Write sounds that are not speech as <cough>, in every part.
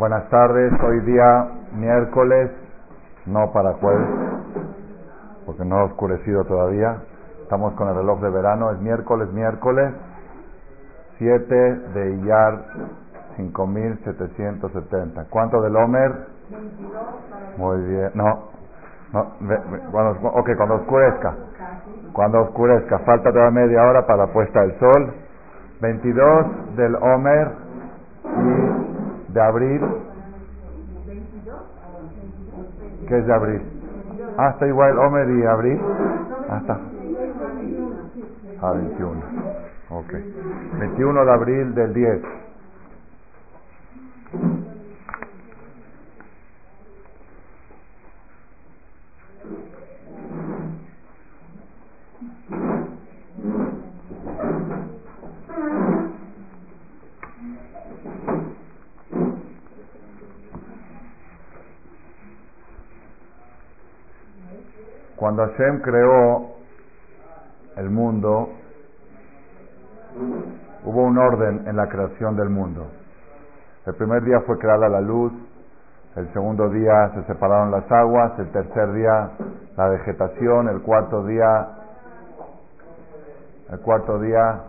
Buenas tardes, hoy día miércoles, no para jueves, porque no ha oscurecido todavía. Estamos con el reloj de verano, es miércoles, miércoles, 7 de Iyar 5770. ¿Cuánto del Homer? Muy bien, no, no cuando, ok, cuando oscurezca. Cuando oscurezca, falta todavía media hora para la puesta del sol. 22 del Homer y de abril. ¿Qué es de abril? Ah, igual Homer y abril. Ah, está. Ah, 21. Ok. 21 de abril del 10. Cuando Hashem creó el mundo, hubo un orden en la creación del mundo. El primer día fue creada la luz, el segundo día se separaron las aguas, el tercer día la vegetación, el cuarto día, el cuarto día,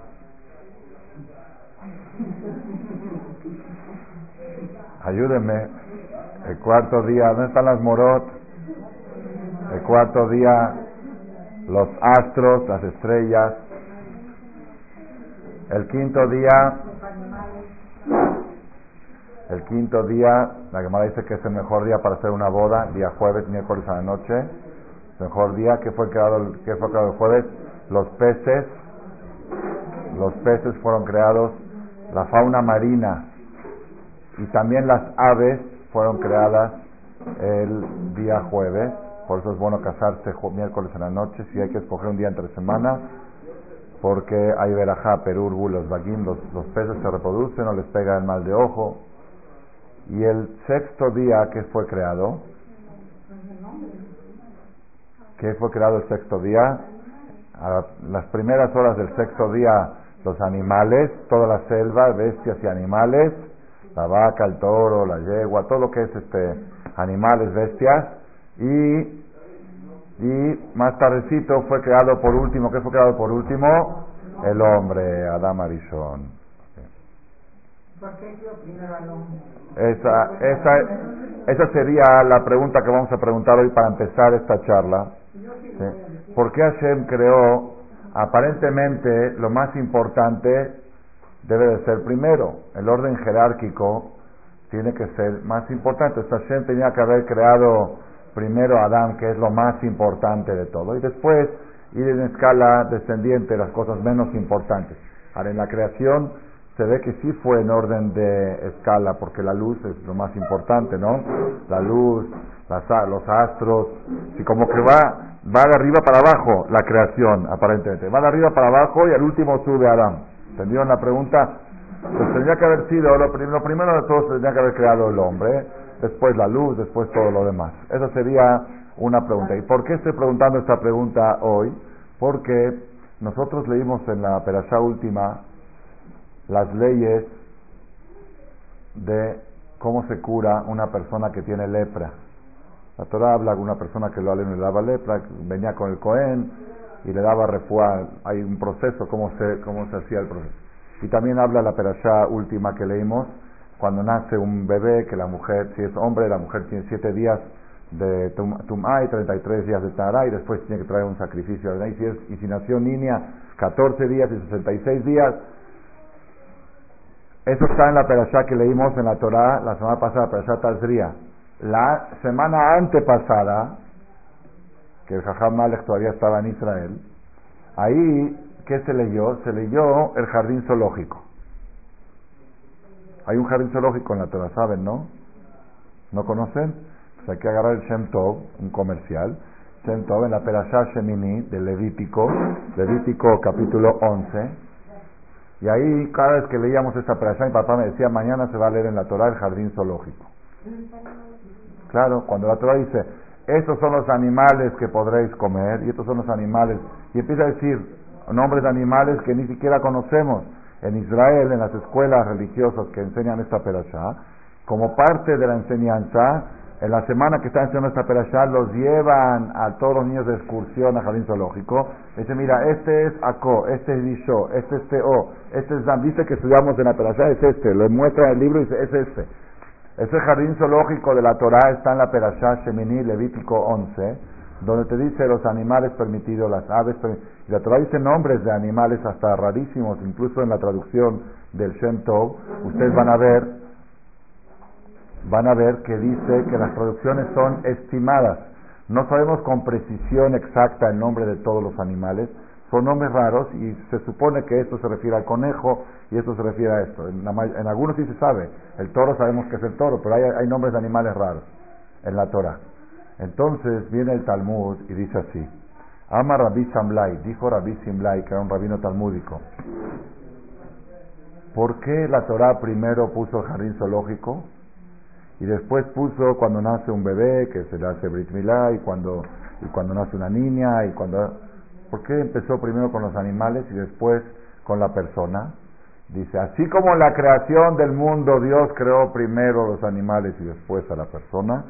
ayúdenme, el cuarto día, ¿dónde están las morot? El cuarto día, los astros, las estrellas. El quinto día, el quinto día, la Gemara dice que es el mejor día para hacer una boda, día jueves, miércoles a la noche. El mejor día, ¿qué fue creado, qué fue creado el jueves? Los peces, los peces fueron creados, la fauna marina y también las aves fueron creadas el día jueves. Por eso es bueno casarse miércoles en la noche, si hay que escoger un día entre semana, porque hay verajá, perurbu, los vaguín, los, peces se reproducen o les pega el mal de ojo. Y el sexto día que fue creado, que fue creado el sexto día, a las primeras horas del sexto día los animales, toda la selva, bestias y animales, la vaca, el toro, la yegua, todo lo que es este animales, bestias, y y más tardecito fue creado por último, ¿qué fue creado por último? El hombre, Adam Arishon. ¿Por qué dio primero al hombre? Esa, esa, esa sería la pregunta que vamos a preguntar hoy para empezar esta charla. ¿Sí? ¿Por qué Hashem creó, aparentemente, lo más importante debe de ser primero? El orden jerárquico tiene que ser más importante. Hashem tenía que haber creado primero Adán, que es lo más importante de todo, y después ir en escala descendiente las cosas menos importantes. Ahora, en la creación se ve que sí fue en orden de escala, porque la luz es lo más importante, ¿no? La luz, las, los astros, y como que va, va de arriba para abajo la creación, aparentemente. Va de arriba para abajo y al último sube Adán. ¿Entendieron la pregunta? Pues tendría que haber sido, lo, lo primero de todo, tendría que haber creado el hombre después la luz, después todo lo demás. Esa sería una pregunta. ¿Y por qué estoy preguntando esta pregunta hoy? Porque nosotros leímos en la perashá última las leyes de cómo se cura una persona que tiene lepra. La Torah habla de una persona que lo le daba lepra, venía con el Cohen y le daba refuá. Hay un proceso, cómo se, cómo se hacía el proceso. Y también habla la perashá última que leímos cuando nace un bebé, que la mujer, si es hombre, la mujer tiene siete días de Tum'a y 33 días de Tará y después tiene que traer un sacrificio. Y si, es, y si nació niña, 14 días y 66 días. Eso está en la perashá que leímos en la Torá la semana pasada, perashá Tazria. La semana antepasada, que el Jajam Malek todavía estaba en Israel, ahí, ¿qué se leyó? Se leyó el jardín zoológico. Hay un jardín zoológico en la Torah, ¿saben, no? ¿No conocen? Pues hay que agarrar el Shem Tov, un comercial. Shem Tov en la Perashá Shemini de Levítico, Levítico capítulo 11. Y ahí, cada vez que leíamos esta Perashá, mi papá me decía, mañana se va a leer en la Torah el jardín zoológico. Claro, cuando la Torah dice, estos son los animales que podréis comer, y estos son los animales, y empieza a decir nombres de animales que ni siquiera conocemos en Israel, en las escuelas religiosas que enseñan esta perashá, como parte de la enseñanza, en la semana que están haciendo esta perashá, los llevan a todos los niños de excursión a jardín zoológico. Dice, mira, este es Ako, este es Disho, este es Teo, este es Dan. Dice que estudiamos en la perashá, es este. Le muestra el libro y dice, es este. Ese jardín zoológico de la Torah está en la perashá Shemini, Levítico 11, donde te dice los animales permitidos, las aves permitidas. Y la Torah dice nombres de animales hasta rarísimos, incluso en la traducción del Shem Tov. Ustedes van a ver van a ver que dice que las traducciones son estimadas. No sabemos con precisión exacta el nombre de todos los animales, son nombres raros y se supone que esto se refiere al conejo y esto se refiere a esto. En, algunos sí se sabe, el toro sabemos que es el toro, pero hay, nombres de animales raros en la Torah. Entonces viene el Talmud y dice así, Ama Rabbi Samlai, dijo Rabbi Simlai, que era un rabino talmúdico, ¿por qué la Torah primero puso el jardín zoológico? Y después puso cuando nace un bebé, que se le hace Brit Milá, y cuando, y cuando nace una niña, y cuando... ¿Por qué empezó primero con los animales y después con la persona? Dice, así como la creación del mundo Dios creó primero los animales y después a la persona,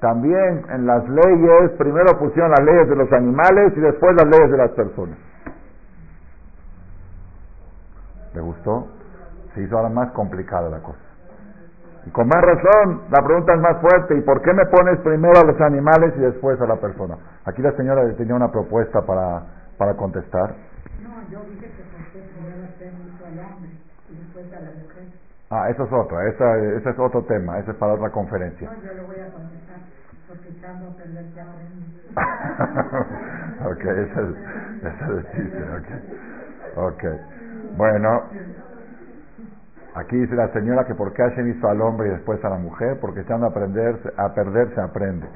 también en las leyes, primero pusieron las leyes de los animales y después las leyes de las personas. ¿Le gustó? Se hizo ahora más complicada la cosa. Y con más razón, la pregunta es más fuerte. ¿Y por qué me pones primero a los animales y después a la persona? Aquí la señora tenía una propuesta para, para contestar. No, yo dije que primero al hombre y después a la mujer. Ah, eso es otra, esa, ese es otro tema, ese es para otra conferencia. No, yo lo voy a echando a perder ok, ese es, ese chiste, ok. Ok, bueno, Aquí dice la señora que por qué Hashem hizo al hombre y después a la mujer, porque echando a, aprender, a perder se aprende.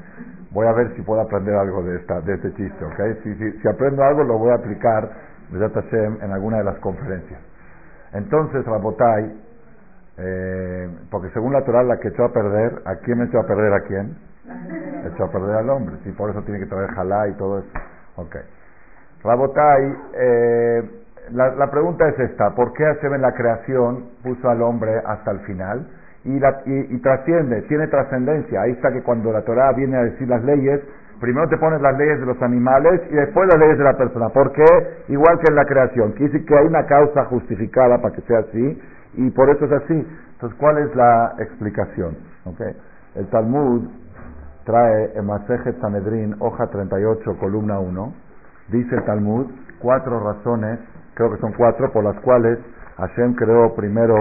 Voy a ver si puedo aprender algo de, esta, de este chiste, ¿ok? Si, si, si aprendo algo lo voy a aplicar en alguna de las conferencias. Entonces, Rabotai, eh, porque según la Torah la que echó a perder, ¿a quién me echó a perder a quién? <laughs> Echó a perder al hombre, y por eso tiene que traer jalá y todo eso. Ok. Rabotai, eh, la, pregunta es esta, ¿por qué Hashem en la creación puso al hombre hasta el final? Y, y, trasciende, tiene trascendencia. Ahí está que cuando la Torah viene a decir las leyes, primero te pones las leyes de los animales y después las leyes de la persona. ¿Por qué? Igual que en la creación. Quiere decir que hay una causa justificada para que sea así y por eso es así. Entonces, ¿cuál es la explicación? ¿Okay? El Talmud trae en Masejet Sanedrin, hoja 38, columna 1, dice el Talmud, cuatro razones creo que son cuatro, por las cuales Hashem creó primero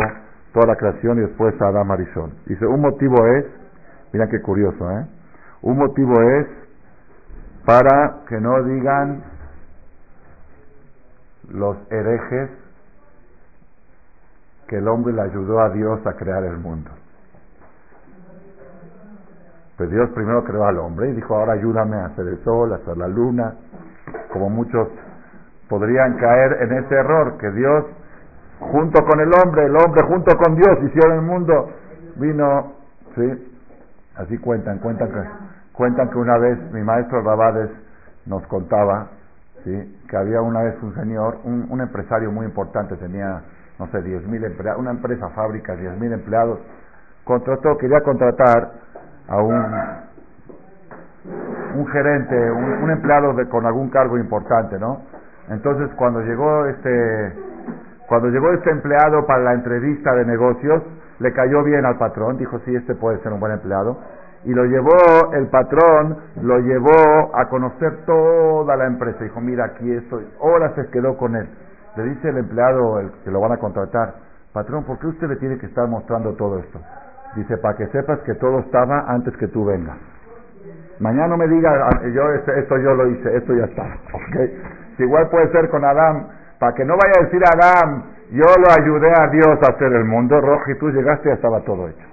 toda la creación y después a Adam Arishon. Dice, un motivo es, mira qué curioso, ¿eh? Un motivo es para que no digan los herejes que el hombre le ayudó a Dios a crear el mundo. Pues Dios primero creó al hombre y dijo, ahora ayúdame a hacer el sol, a hacer la luna, como muchos podrían caer en ese error que Dios junto con el hombre, el hombre junto con Dios hicieron el mundo, vino, sí, así cuentan, cuentan que, cuentan que una vez mi maestro Rabades nos contaba, sí, que había una vez un señor, un, empresario muy importante, tenía, no sé, diez mil empleados, una empresa, fábrica, diez mil empleados, contrató, quería contratar a un, un gerente, un, empleado de, con algún cargo importante, ¿no? Entonces, cuando llegó este, cuando llegó este empleado para la entrevista de negocios, le cayó bien al patrón, dijo, sí, este puede ser un buen empleado. Y lo llevó, el patrón lo llevó a conocer toda la empresa. Dijo, mira, aquí estoy. Ahora se quedó con él. Le dice el empleado el que lo van a contratar, patrón, ¿por qué usted le tiene que estar mostrando todo esto? Dice, para que sepas que todo estaba antes que tú vengas. Mañana no me diga, ah, yo esto yo lo hice, esto ya está. <laughs> ¿okay? igual puede ser con Adán, para que no vaya a decir Adán, yo lo ayudé a Dios a hacer el mundo, rojo y tú llegaste y ya estaba todo hecho.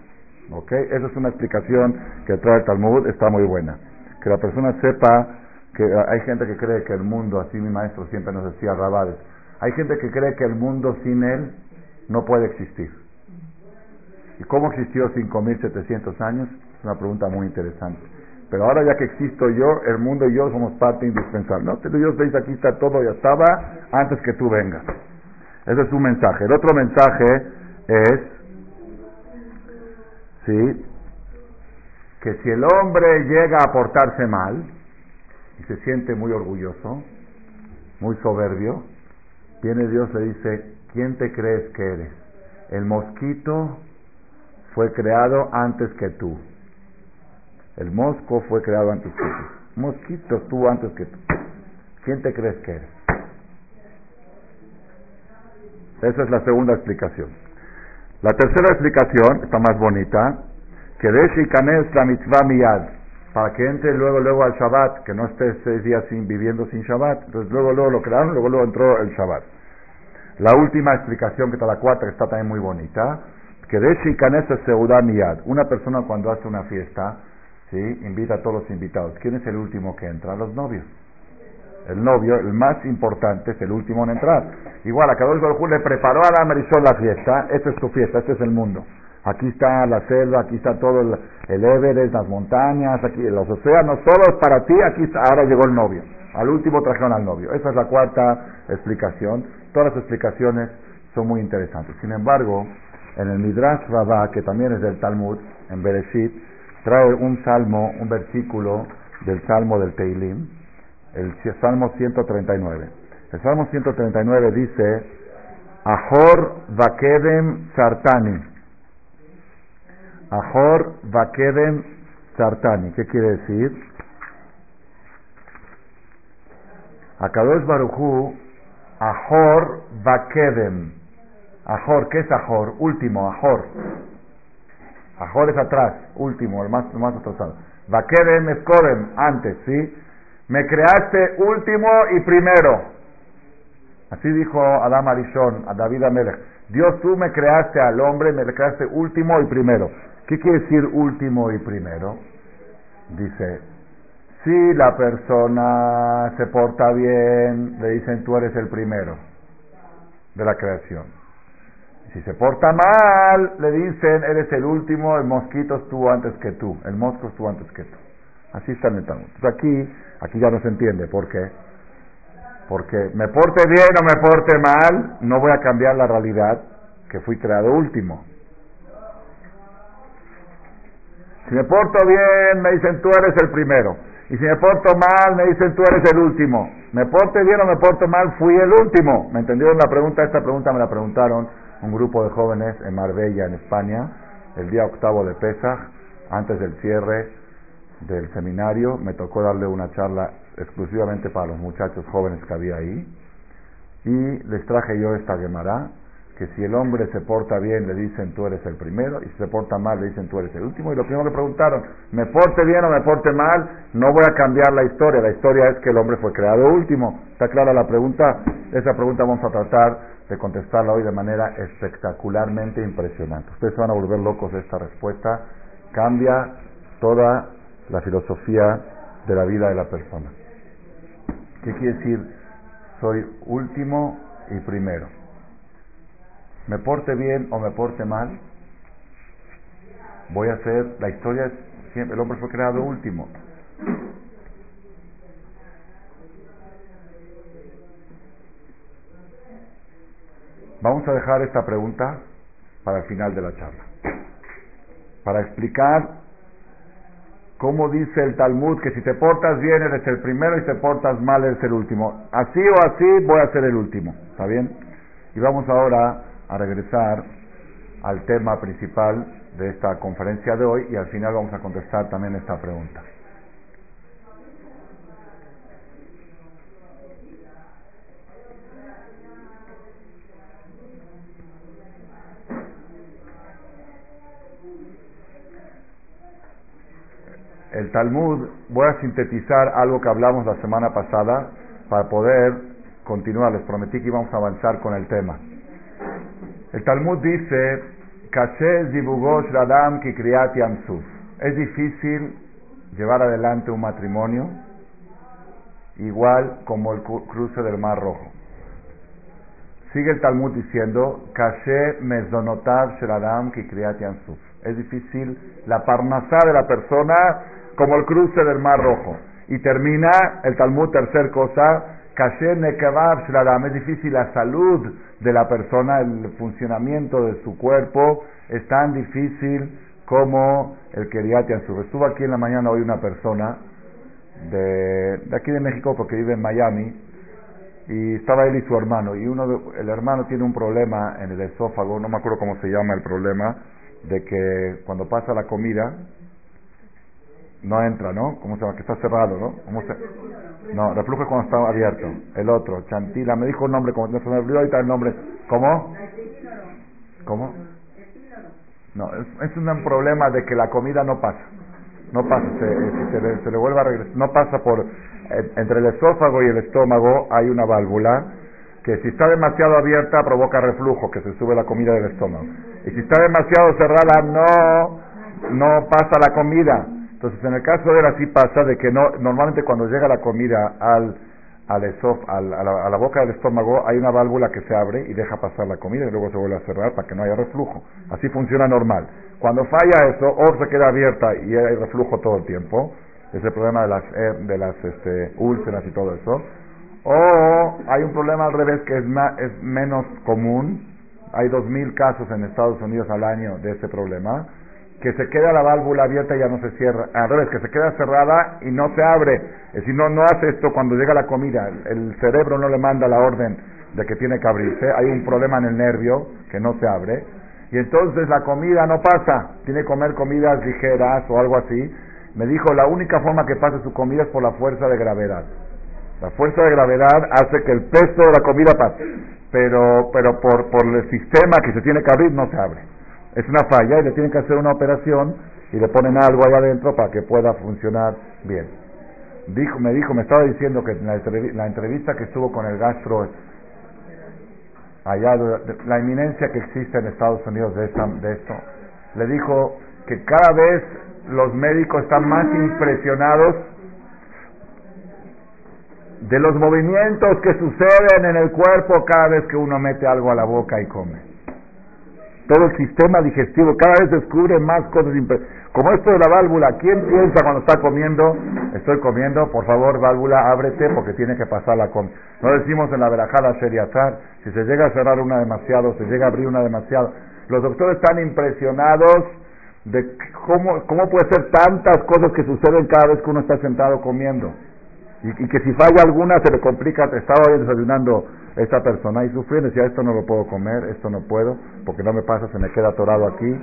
¿Ok? Esa es una explicación que trae el Talmud, está muy buena. Que la persona sepa que hay gente que cree que el mundo, así mi maestro siempre nos decía Rabades, hay gente que cree que el mundo sin él no puede existir. ¿Y cómo existió 5.700 años? Es una pregunta muy interesante. Pero ahora ya que existo yo, el mundo y yo somos parte indispensable. No pero Dios veis aquí está todo, ya estaba antes que tú vengas. Ese es un mensaje. El otro mensaje es, ¿sí? Que si el hombre llega a portarse mal y se siente muy orgulloso, muy soberbio, viene Dios le dice, ¿quién te crees que eres? El mosquito fue creado antes que tú. El mosco fue creado antes que tú. Mosquito estuvo antes que tú. ¿Quién te crees que eres? Esa es la segunda explicación. La tercera explicación está más bonita. Que la mitzvah miyad. Para que entre luego, luego al Shabbat, que no esté seis días sin, viviendo sin Shabbat. Entonces luego, luego lo crearon, luego, luego entró el Shabbat. La última explicación, que está la cuarta, que está también muy bonita. Que de es Seudá miyad. Una persona cuando hace una fiesta, ¿sí? invita a todos los invitados. ¿Quién es el último que entra? Los novios el novio, el más importante, es el último en entrar. Igual, a Kadosh Baruj le preparó a la Marisol la fiesta, esta es tu fiesta, este es el mundo. Aquí está la selva, aquí está todo el, el Everest, las montañas, aquí los océanos, todo es para ti, aquí está, ahora llegó el novio. Al último trajeron al novio. Esa es la cuarta explicación. Todas las explicaciones son muy interesantes. Sin embargo, en el Midrash Rabbah, que también es del Talmud, en Bereshit, trae un salmo, un versículo del salmo del Teilim, el Salmo 139. El Salmo 139 dice, Ahor vakedem sartani. Ahor vakedem sartani. ¿Qué quiere decir? Akadosh Baruchu, Ahor vakedem. Ahor, ¿qué es Ahor? Último, Ahor. Ahor es atrás, último, el más, el más atrasado. Vakedem es antes, ¿sí? Me creaste último y primero. Así dijo Adam Arishon, a David Amelech. Dios, tú me creaste al hombre, me creaste último y primero. ¿Qué quiere decir último y primero? Dice, si la persona se porta bien, le dicen tú eres el primero de la creación. Si se porta mal, le dicen eres el último, el mosquito estuvo antes que tú, el mosco estuvo antes que tú. Así está en el Talmud. Entonces aquí Aquí ya no se entiende. ¿Por qué? Porque me porte bien o me porte mal, no voy a cambiar la realidad que fui creado último. Si me porto bien, me dicen tú eres el primero. Y si me porto mal, me dicen tú eres el último. Me porte bien o me porto mal, fui el último. ¿Me entendieron la pregunta? Esta pregunta me la preguntaron un grupo de jóvenes en Marbella, en España, el día octavo de Pesach, antes del cierre del seminario, me tocó darle una charla exclusivamente para los muchachos jóvenes que había ahí, y les traje yo esta Gemara, que si el hombre se porta bien le dicen tú eres el primero, y si se porta mal le dicen tú eres el último, y lo primero que preguntaron, me porte bien o me porte mal, no voy a cambiar la historia, la historia es que el hombre fue creado último. ¿Está clara la pregunta? Esa pregunta vamos a tratar de contestarla hoy de manera espectacularmente impresionante. Ustedes se van a volver locos de esta respuesta, cambia toda la filosofía de la vida de la persona. ¿Qué quiere decir? Soy último y primero. Me porte bien o me porte mal, voy a ser, la historia es siempre, el hombre fue creado último. Vamos a dejar esta pregunta para el final de la charla, para explicar ¿Cómo dice el Talmud que si te portas bien eres el primero y te portas mal eres el último? Así o así voy a ser el último. ¿Está bien? Y vamos ahora a regresar al tema principal de esta conferencia de hoy y al final vamos a contestar también esta pregunta. El Talmud, voy a sintetizar algo que hablamos la semana pasada para poder continuar. Les prometí que íbamos a avanzar con el tema. El Talmud dice, es difícil llevar adelante un matrimonio igual como el cruce del Mar Rojo. Sigue el Talmud diciendo, Es difícil la parnasá de la persona como el cruce del Mar Rojo. Y termina el Talmud, tercer cosa, es difícil la salud de la persona, el funcionamiento de su cuerpo, es tan difícil como el Keriat Yansuf. Estuvo aquí en la mañana hoy una persona de, de aquí de México porque vive en Miami y estaba él y su hermano y uno el hermano tiene un problema en el esófago, no me acuerdo cómo se llama el problema, de que cuando pasa la comida no entra, ¿no? ¿Cómo se llama? Que está cerrado, ¿no? ¿Cómo se... No, reflujo es cuando está abierto. El otro, Chantila, me dijo un nombre, como no se me olvidó ahorita el nombre. ¿Cómo? ¿Cómo? No, es, es un problema de que la comida no pasa. No pasa, se, se, le, se le vuelve a regresar. No pasa por. entre el esófago y el estómago hay una válvula que si está demasiado abierta provoca reflujo, que se sube la comida del estómago. Y si está demasiado cerrada, no, no pasa la comida. Entonces, en el caso de él así pasa de que no, normalmente cuando llega la comida al, al, al a, la, a, la, boca del estómago hay una válvula que se abre y deja pasar la comida y luego se vuelve a cerrar para que no haya reflujo. Así funciona normal. Cuando falla eso, o se queda abierta y hay reflujo todo el tiempo, es el problema de las, eh, de las este, úlceras y todo eso, o hay un problema al revés que es, es menos común, hay dos mil casos en Estados Unidos al año de ese problema, que se queda la válvula abierta y ya no se cierra. Al revés, que se queda cerrada y no se abre. Es decir, no, no hace esto cuando llega la comida. El cerebro no le manda la orden de que tiene que abrirse. Hay un problema en el nervio que no se abre. Y entonces la comida no pasa. Tiene que comer comidas ligeras o algo así. Me dijo, la única forma que pase su comida es por la fuerza de gravedad. La fuerza de gravedad hace que el peso de la comida pase. Pero, pero por, por el sistema que se tiene que abrir no se abre es una falla y le tienen que hacer una operación y le ponen algo ahí adentro para que pueda funcionar bien. Dijo, me dijo, me estaba diciendo que en la, entrevista que estuvo con el gastro, allá, la inminencia que existe en Estados Unidos de, esta, de esto, le dijo que cada vez los médicos están más impresionados de los movimientos que suceden en el cuerpo cada vez que uno mete algo a la boca y come todo el sistema digestivo, cada vez descubre más cosas. Como esto de la válvula, ¿quién piensa cuando está comiendo? Estoy comiendo, por favor, válvula, ábrete porque tiene que pasar la comida. No decimos en la verajada seriazar, si se llega a cerrar una demasiado, se llega a abrir una demasiado. Los doctores están impresionados de cómo, cómo puede ser tantas cosas que suceden cada vez que uno está sentado comiendo. Y, que si falla alguna se le complica. Estaba hoy desayunando esta persona y sufriendo, decía, esto no lo puedo comer, esto no puedo, porque no me pasa, se me queda atorado aquí.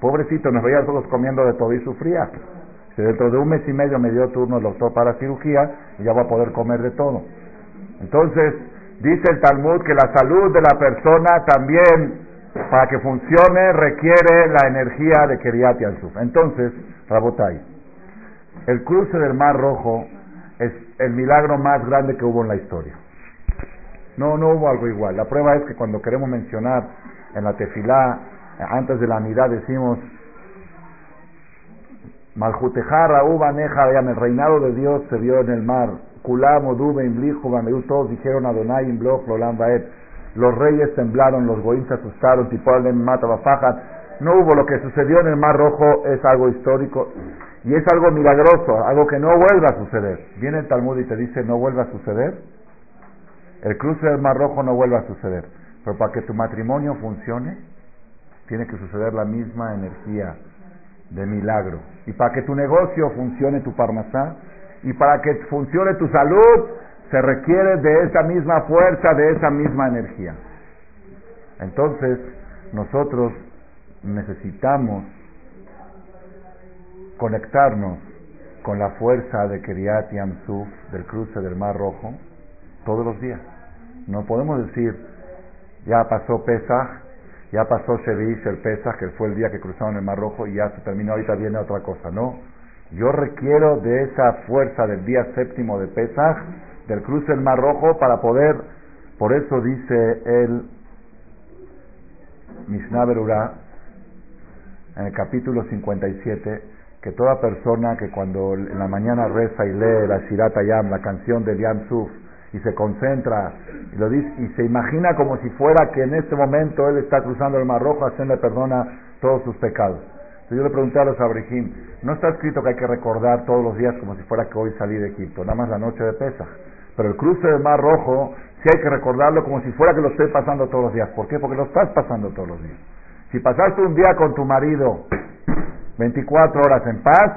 Pobrecito, nos veía todos comiendo de todo y sufría. Si dentro de un mes y medio me dio turno el doctor para cirugía y ya va a poder comer de todo. Entonces, dice el Talmud que la salud de la persona también, para que funcione, requiere la energía de Keriat Yansuf. Entonces, Rabotai, el cruce del Mar Rojo es el milagro más grande que hubo en la historia. No, no hubo algo igual. La prueba es que cuando queremos mencionar en la tefilá, antes de la unidad decimos, Maljutejarra, Uba, Neja, el reinado de Dios se vio en el mar. Kulam, Odube, Imblijo, todos dijeron Adonai, Imbloch, Lolam, Baet. Los reyes temblaron, los goíns se asustaron, Tipolem, Mata, No hubo lo que sucedió en el Mar Rojo, es algo histórico y es algo milagroso, algo que no vuelva a suceder. Viene el Talmud y te dice, no vuelva a suceder el cruce del Mar Rojo no vuelve a suceder. Pero para que tu matrimonio funcione, tiene que suceder la misma energía de milagro. Y para que tu negocio funcione, tu parmasá, y para que funcione tu salud, se requiere de esa misma fuerza, de esa misma energía. Entonces, nosotros necesitamos conectarnos con la fuerza de Keriat Yamsuf, del cruce del Mar Rojo, todos los días. No podemos decir, ya pasó Pesach, ya pasó Shevish el Pesach, que fue el día que cruzaron el Mar Rojo y ya se terminó, ahorita viene otra cosa. No, yo requiero de esa fuerza del día séptimo de Pesach, del cruce del Mar Rojo, para poder, por eso dice el Mishnah Berurah, en el capítulo 57, que toda persona que cuando en la mañana reza y lee la Shirat Yam, la canción del Yam Suf, y se concentra y se imagina como si fuera que en este momento él está cruzando el Mar Rojo, Hashem le perdona todos sus pecados. Entonces yo le pregunté a los abrejim, no está escrito que hay que recordar todos los días como si fuera que hoy salí de Egipto, nada más la noche de Pesach. Pero el cruce del Mar Rojo sí hay que recordarlo como si fuera que lo estoy pasando todos los días. ¿Por qué? Porque lo estás pasando todos los días. Si pasaste un día con tu marido 24 horas en paz,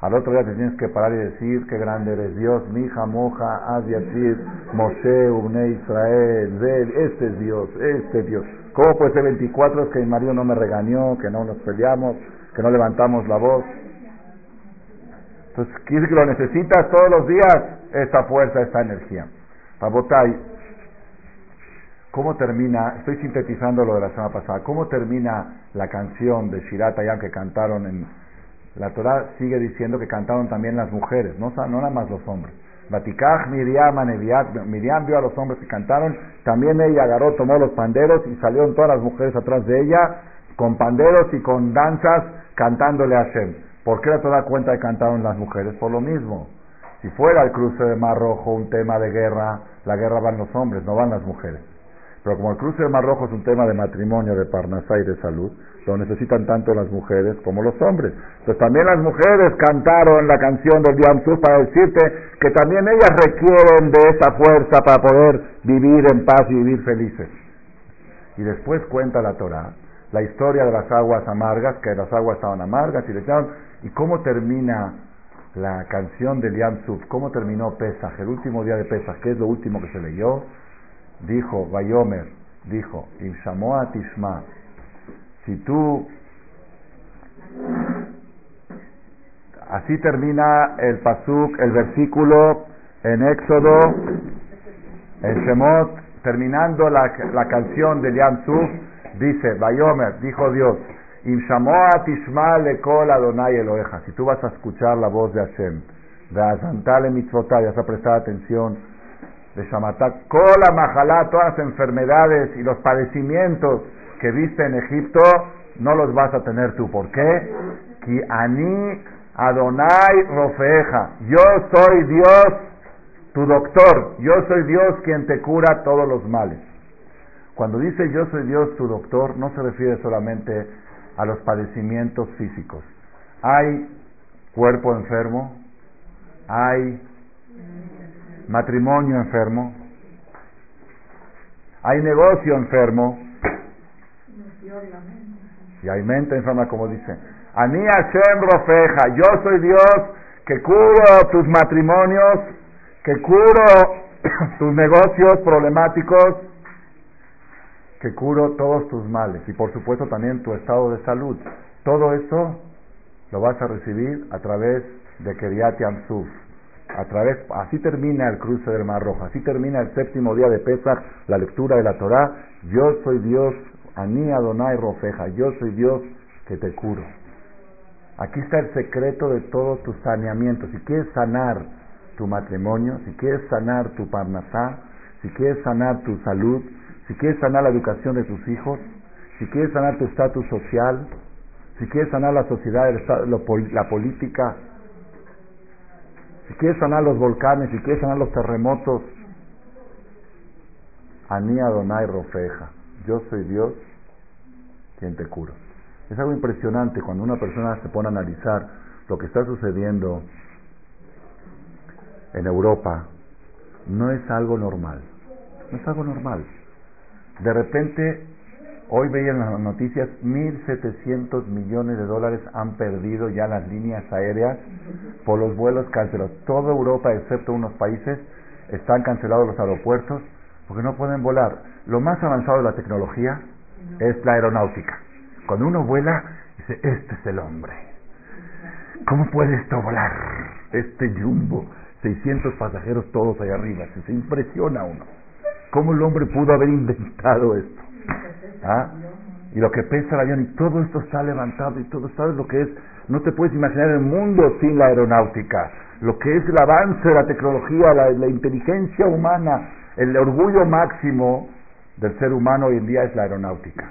al otro día te tienes que parar y decir qué grande eres Dios, mi hija moja, Asiatir, Moshe, Ubne Israel, Zel, este es Dios, este es Dios. ¿Cómo puede ser 24 es que mi marido no me regañó, que no nos peleamos, que no levantamos la voz? Entonces, quiere que lo necesitas todos los días, esta fuerza, esta energía. ¿Cómo termina? Estoy sintetizando lo de la semana pasada. ¿Cómo termina la canción de Shirat Ayam que cantaron en. La Torah sigue diciendo que cantaron también las mujeres, no, no nada más los hombres. Batikaj, Miriam, Miriam vio a los hombres que cantaron, también ella agarró, tomó los panderos y salieron todas las mujeres atrás de ella con panderos y con danzas cantándole a Hashem. ¿Por qué la Torah cuenta que cantaron las mujeres? Por lo mismo. Si fuera el cruce de Mar Rojo un tema de guerra, la guerra van los hombres, no van las mujeres. Pero como el cruce del Mar Rojo es un tema de matrimonio, de parnasá y de salud, lo necesitan tanto las mujeres como los hombres. Entonces también las mujeres cantaron la canción del Yam para decirte que también ellas requieren de esa fuerza para poder vivir en paz y vivir felices. Y después cuenta la Torah la historia de las aguas amargas, que las aguas estaban amargas y le echaron ¿Y cómo termina la canción de Liam Suf? ¿Cómo terminó Pesach? El último día de Pesach, ¿qué es lo último que se leyó? Dijo, Bayomer, dijo, Imshamoa Tishma, si tú... Así termina el pasuk, el versículo en Éxodo, en Shemot, terminando la, la canción de Liam Suf, dice, Bayomer, dijo Dios, Tishma lekol Adonai Eloheja. Si tú vas a escuchar la voz de Hashem, de Azantale mitzvotah, vas a prestar atención, de Shamatak, Kola Mahalá, todas las enfermedades y los padecimientos que viste en Egipto, no los vas a tener tú. ¿Por qué? Ki ani Adonai Rofeja. Yo soy Dios, tu doctor. Yo soy Dios quien te cura todos los males. Cuando dice yo soy Dios, tu doctor, no se refiere solamente a los padecimientos físicos. Hay cuerpo enfermo, hay matrimonio enfermo, hay negocio enfermo y hay mente enferma, como dice. Ani Hashem Rofeja, yo soy Dios que curo tus matrimonios, que curo <coughs> tus negocios problemáticos, que curo todos tus males y por supuesto también tu estado de salud. Todo eso lo vas a recibir a través de Keriat Yamsuf. A través, así termina el cruce del Mar Rojo, así termina el séptimo día de Pesach, la lectura de la Torah. Yo soy Dios, Ani Adonai Rofeja, yo soy Dios que te curo. Aquí está el secreto de todo tu saneamiento. Si quieres sanar tu matrimonio, si quieres sanar tu parnasá, si quieres sanar tu salud, si quieres sanar la educación de tus hijos, si quieres sanar tu estatus social, si quieres sanar la sociedad, la política, si quieres sanar los volcanes, si quieres sanar los terremotos, Ani Adonai Rofeja, yo soy Dios quien te curo. Es algo impresionante cuando una persona se pone a analizar lo que está sucediendo en Europa, no es algo normal, no es algo normal. De repente, hoy veían las noticias, 1.700 millones de dólares han perdido ya las líneas aéreas por los vuelos cancelados. Toda Europa, excepto unos países, están cancelados los aeropuertos porque no pueden volar. Lo más avanzado de la tecnología es la aeronáutica. Cuando uno vuela, dice, este es el hombre. ¿Cómo puede esto volar? Este jumbo, 600 pasajeros todos ahí arriba. Se impresiona uno. ¿Cómo el hombre pudo haber inventado esto? ¿Ah? Y lo que pesa el avión y todo esto está levantado y todo, ¿sabes lo que es? No te puedes imaginar el mundo sin la aeronáutica. Lo que es el avance de la tecnología, la, la inteligencia humana, el orgullo máximo del ser humano hoy en día es la aeronáutica.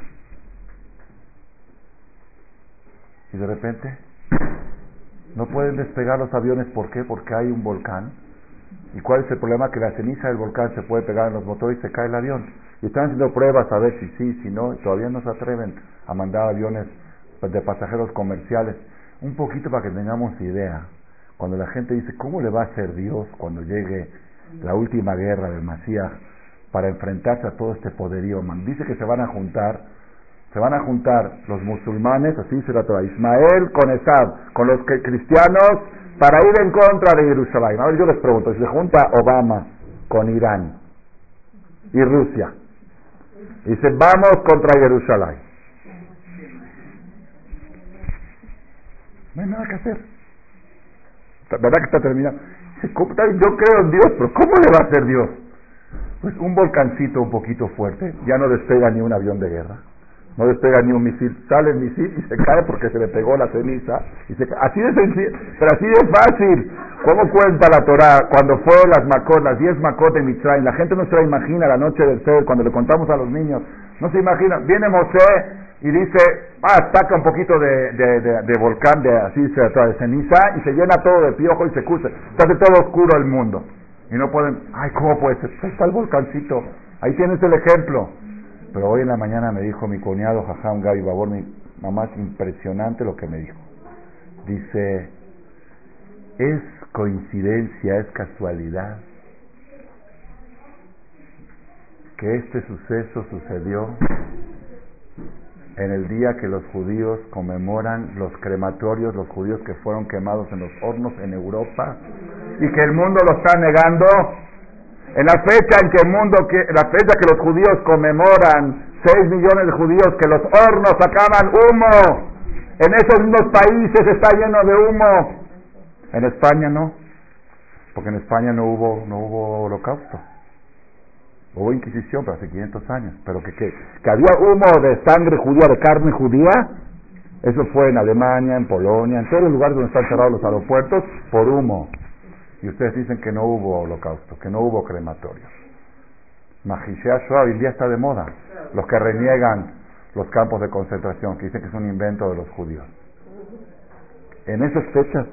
Y de repente no pueden despegar los aviones, ¿por qué? Porque hay un volcán ¿Y cuál es el problema? Que la ceniza del volcán se puede pegar en los motores y se cae el avión. Y están haciendo pruebas a ver si sí, si no, todavía no se atreven a mandar aviones de pasajeros comerciales. Un poquito para que tengamos idea. Cuando la gente dice, ¿cómo le va a ser Dios cuando llegue la última guerra del Masías para enfrentarse a todo este poderío? Man? Dice que se van a juntar Se van a juntar los musulmanes, así se la Torah, Ismael con Esab, con los cristianos, para ir en contra de Jerusalén. A ver, yo les pregunto, si se junta Obama con Irán y Rusia, dice, vamos contra Jerusalén. No hay nada que hacer. ¿Verdad que está terminado? Yo creo en Dios, pero ¿cómo le va a hacer Dios? Pues un volcancito un poquito fuerte, ya no despega ni un avión de guerra, no despega ni un misil, sale el misil y se cae porque se le pegó la ceniza, y se así de sencillo, pero así de fácil. ¿Cómo cuenta la Torah cuando fue las macot, las diez macot de Mitzrayim? La gente no se la imagina la noche del ser, cuando le contamos a los niños, no se imagina, viene Mosé y dice, ah, saca un poquito de, de, volcán, de así de ceniza, y se llena todo de piojo y se cuce, se hace todo oscuro el mundo. Y no pueden, ay, ¿cómo puede ser? Está el volcancito. Ahí tienes el ejemplo. Pero hoy en la mañana me dijo mi cuñado, Jajam Gaby Babor, mi mamá, es impresionante lo que me dijo. Dice, es coincidencia, es casualidad que este suceso sucedió en el día que los judíos conmemoran los crematorios, los judíos que fueron quemados en los hornos en Europa y que el mundo lo está negando. En la fecha en que el mundo, que, la fecha que los judíos conmemoran, 6 millones de judíos que los hornos sacaban humo, en esos mismos países está lleno de humo. En España no, porque en España no hubo, no hubo holocausto. Hubo Inquisición, pero hace 500 años. Pero que, que, que había humo de sangre judía, de carne judía, eso fue en Alemania, en Polonia, en todos los lugares donde están cerrados los aeropuertos, por humo. Y ustedes dicen que no hubo holocausto, que no hubo crematorio. Magishea Shoah hoy día está de moda. Los que reniegan los campos de concentración, que dicen que es un invento de los judíos. En esas fechas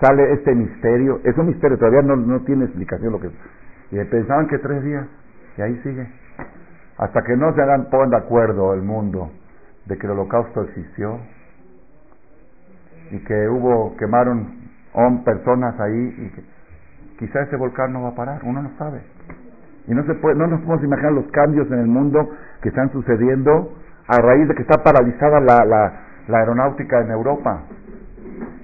sale este misterio. Es un misterio, todavía no, no tiene explicación lo que... Y pensaban que tres días. Y ahí sigue. Hasta que no se hagan, pongan de acuerdo el mundo de que el holocausto existió y que hubo, quemaron personas ahí y que quizá ese volcán no va a parar, uno no sabe. Y no se puede, no nos podemos imaginar los cambios en el mundo que están sucediendo a raíz de que está paralizada la, la, la aeronáutica en Europa.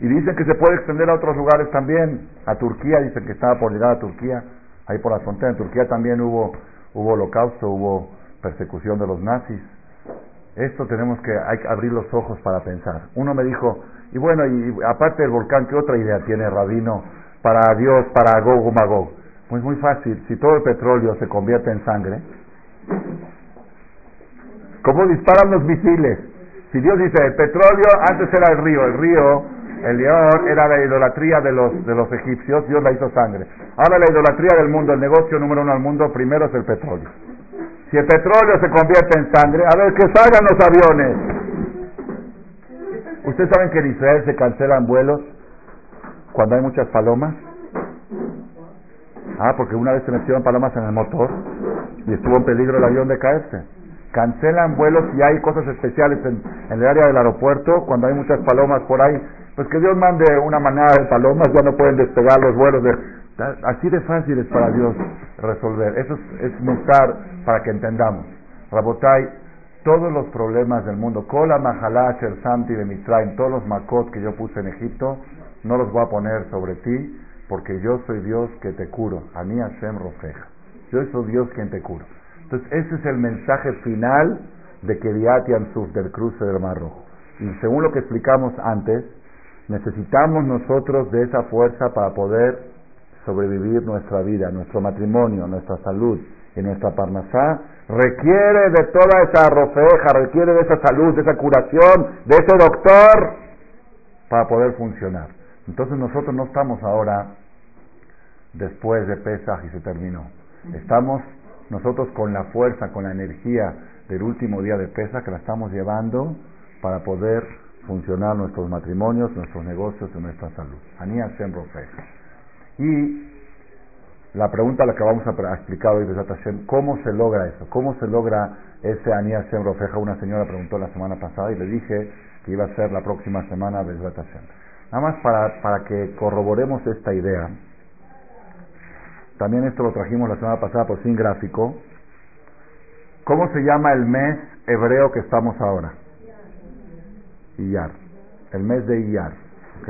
Y dicen que se puede extender a otros lugares también. A Turquía, dicen que estaba por llegar a Turquía, ahí por la frontera. En Turquía también hubo hubo holocausto, hubo persecución de los nazis. Esto tenemos que, hay que abrir los ojos para pensar. Uno me dijo, y bueno, y aparte del volcán, ¿qué otra idea tiene Rabino para Dios, para Gog Magog? Pues muy fácil, si todo el petróleo se convierte en sangre, ¿cómo disparan los misiles? Si Dios dice, el petróleo antes era el río, el río, el león era la idolatría de los, de los egipcios, Dios la hizo sangre. Ahora la idolatría del mundo, el negocio número uno del mundo, primero es el petróleo. Si el petróleo se convierte en sangre, a ver, que salgan los aviones. ¿Ustedes saben que en Israel se cancelan vuelos cuando hay muchas palomas? Ah, porque una vez se metieron palomas en el motor y estuvo en peligro el avión de caerse. Cancelan vuelos y hay cosas especiales en, el área del aeropuerto cuando hay muchas palomas por ahí. Pues que Dios mande una manada de palomas, ya no pueden despegar los vuelos de Así de fácil es para Dios resolver. Eso es, es mutar para que entendamos. Rabotai, todos los problemas del mundo, Kola Mahalá, Santi de Mitzrayim, todos los makot que yo puse en Egipto, no los voy a poner sobre ti, porque yo soy Dios que te curo. A mí Hashem Rofeja. Yo soy Dios quien te curo. Entonces, ese es el mensaje final de Kediat Yansuf, del cruce del Mar Rojo. Y según lo que explicamos antes, necesitamos nosotros de esa fuerza para poder sobrevivir nuestra vida, nuestro matrimonio, nuestra salud y nuestra parnasá, requiere de toda esa rofeja, requiere de esa salud, de esa curación, de ese doctor para poder funcionar. Entonces nosotros no estamos ahora después de Pesaj y se terminó. Estamos nosotros con la fuerza, con la energía del último día de Pesaj que la estamos llevando para poder funcionar nuestros matrimonios, nuestros negocios y nuestra salud. Ani Hashem. Y la pregunta a la que vamos a explicar hoy, Hashem, ¿cómo se logra eso? ¿Cómo se logra ese Anía Hashem Rofeja? Una señora preguntó la semana pasada y le dije que iba a ser la próxima semana Bezrat Hashem. Nada más para, para que corroboremos esta idea. También esto lo trajimos la semana pasada por sin gráfico. ¿Cómo se llama el mes hebreo que estamos ahora? Iyar. El mes de Iyar. ¿Ok?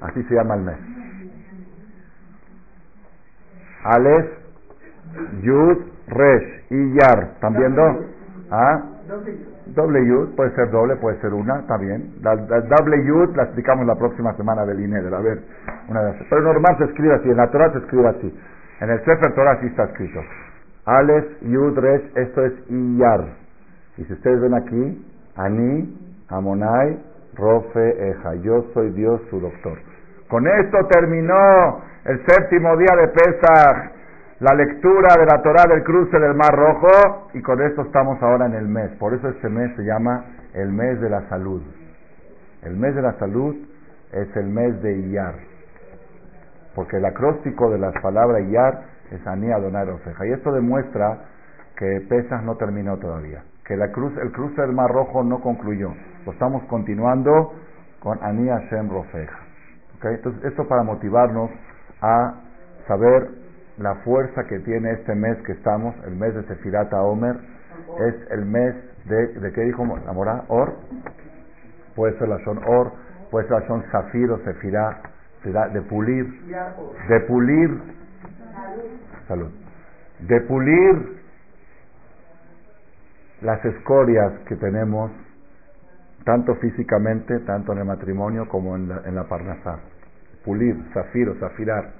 Así se llama el mes. Aleph, Yud, Resh, Iyar. ¿Están viendo? ¿Ah? Doble Yud, puede ser doble, puede ser una, está bien. La, doble Yud la explicamos la próxima semana del INEDER, a ver, una vez. Pero normal se escribe así, en la Torah se escribe así. En el Sefer Torah sí está escrito. Aleph, Yud, Resh, esto es Iyar. Y si ustedes ven aquí, Ani, Amonai, Rofe, Eja. Yo soy Dios, su doctor. Con esto terminó el séptimo día de Pesach, la lectura de la Torah del cruce del Mar Rojo, y con esto estamos ahora en el mes. Por eso este mes se llama el mes de la salud. El mes de la salud es el mes de Iyar. Porque el acróstico de las palabras Iyar es Ani Adonai Rofeja. Y esto demuestra que Pesach no terminó todavía. Que la cruz, el cruce del Mar Rojo no concluyó. Lo estamos continuando con Ani Hashem Rofeja. Entonces, esto para motivarnos a saber la fuerza que tiene este mes que estamos, el mes de Sefirata Omer, es el mes de, ¿de qué dijo la Or, puede ser la son Or, puede ser la son Zafir o Sefirá, de pulir, de pulir, salud, de pulir las escorias que tenemos, tanto físicamente, tanto en el matrimonio como en la, en la parnasá. Pulir, zafiro, zafirar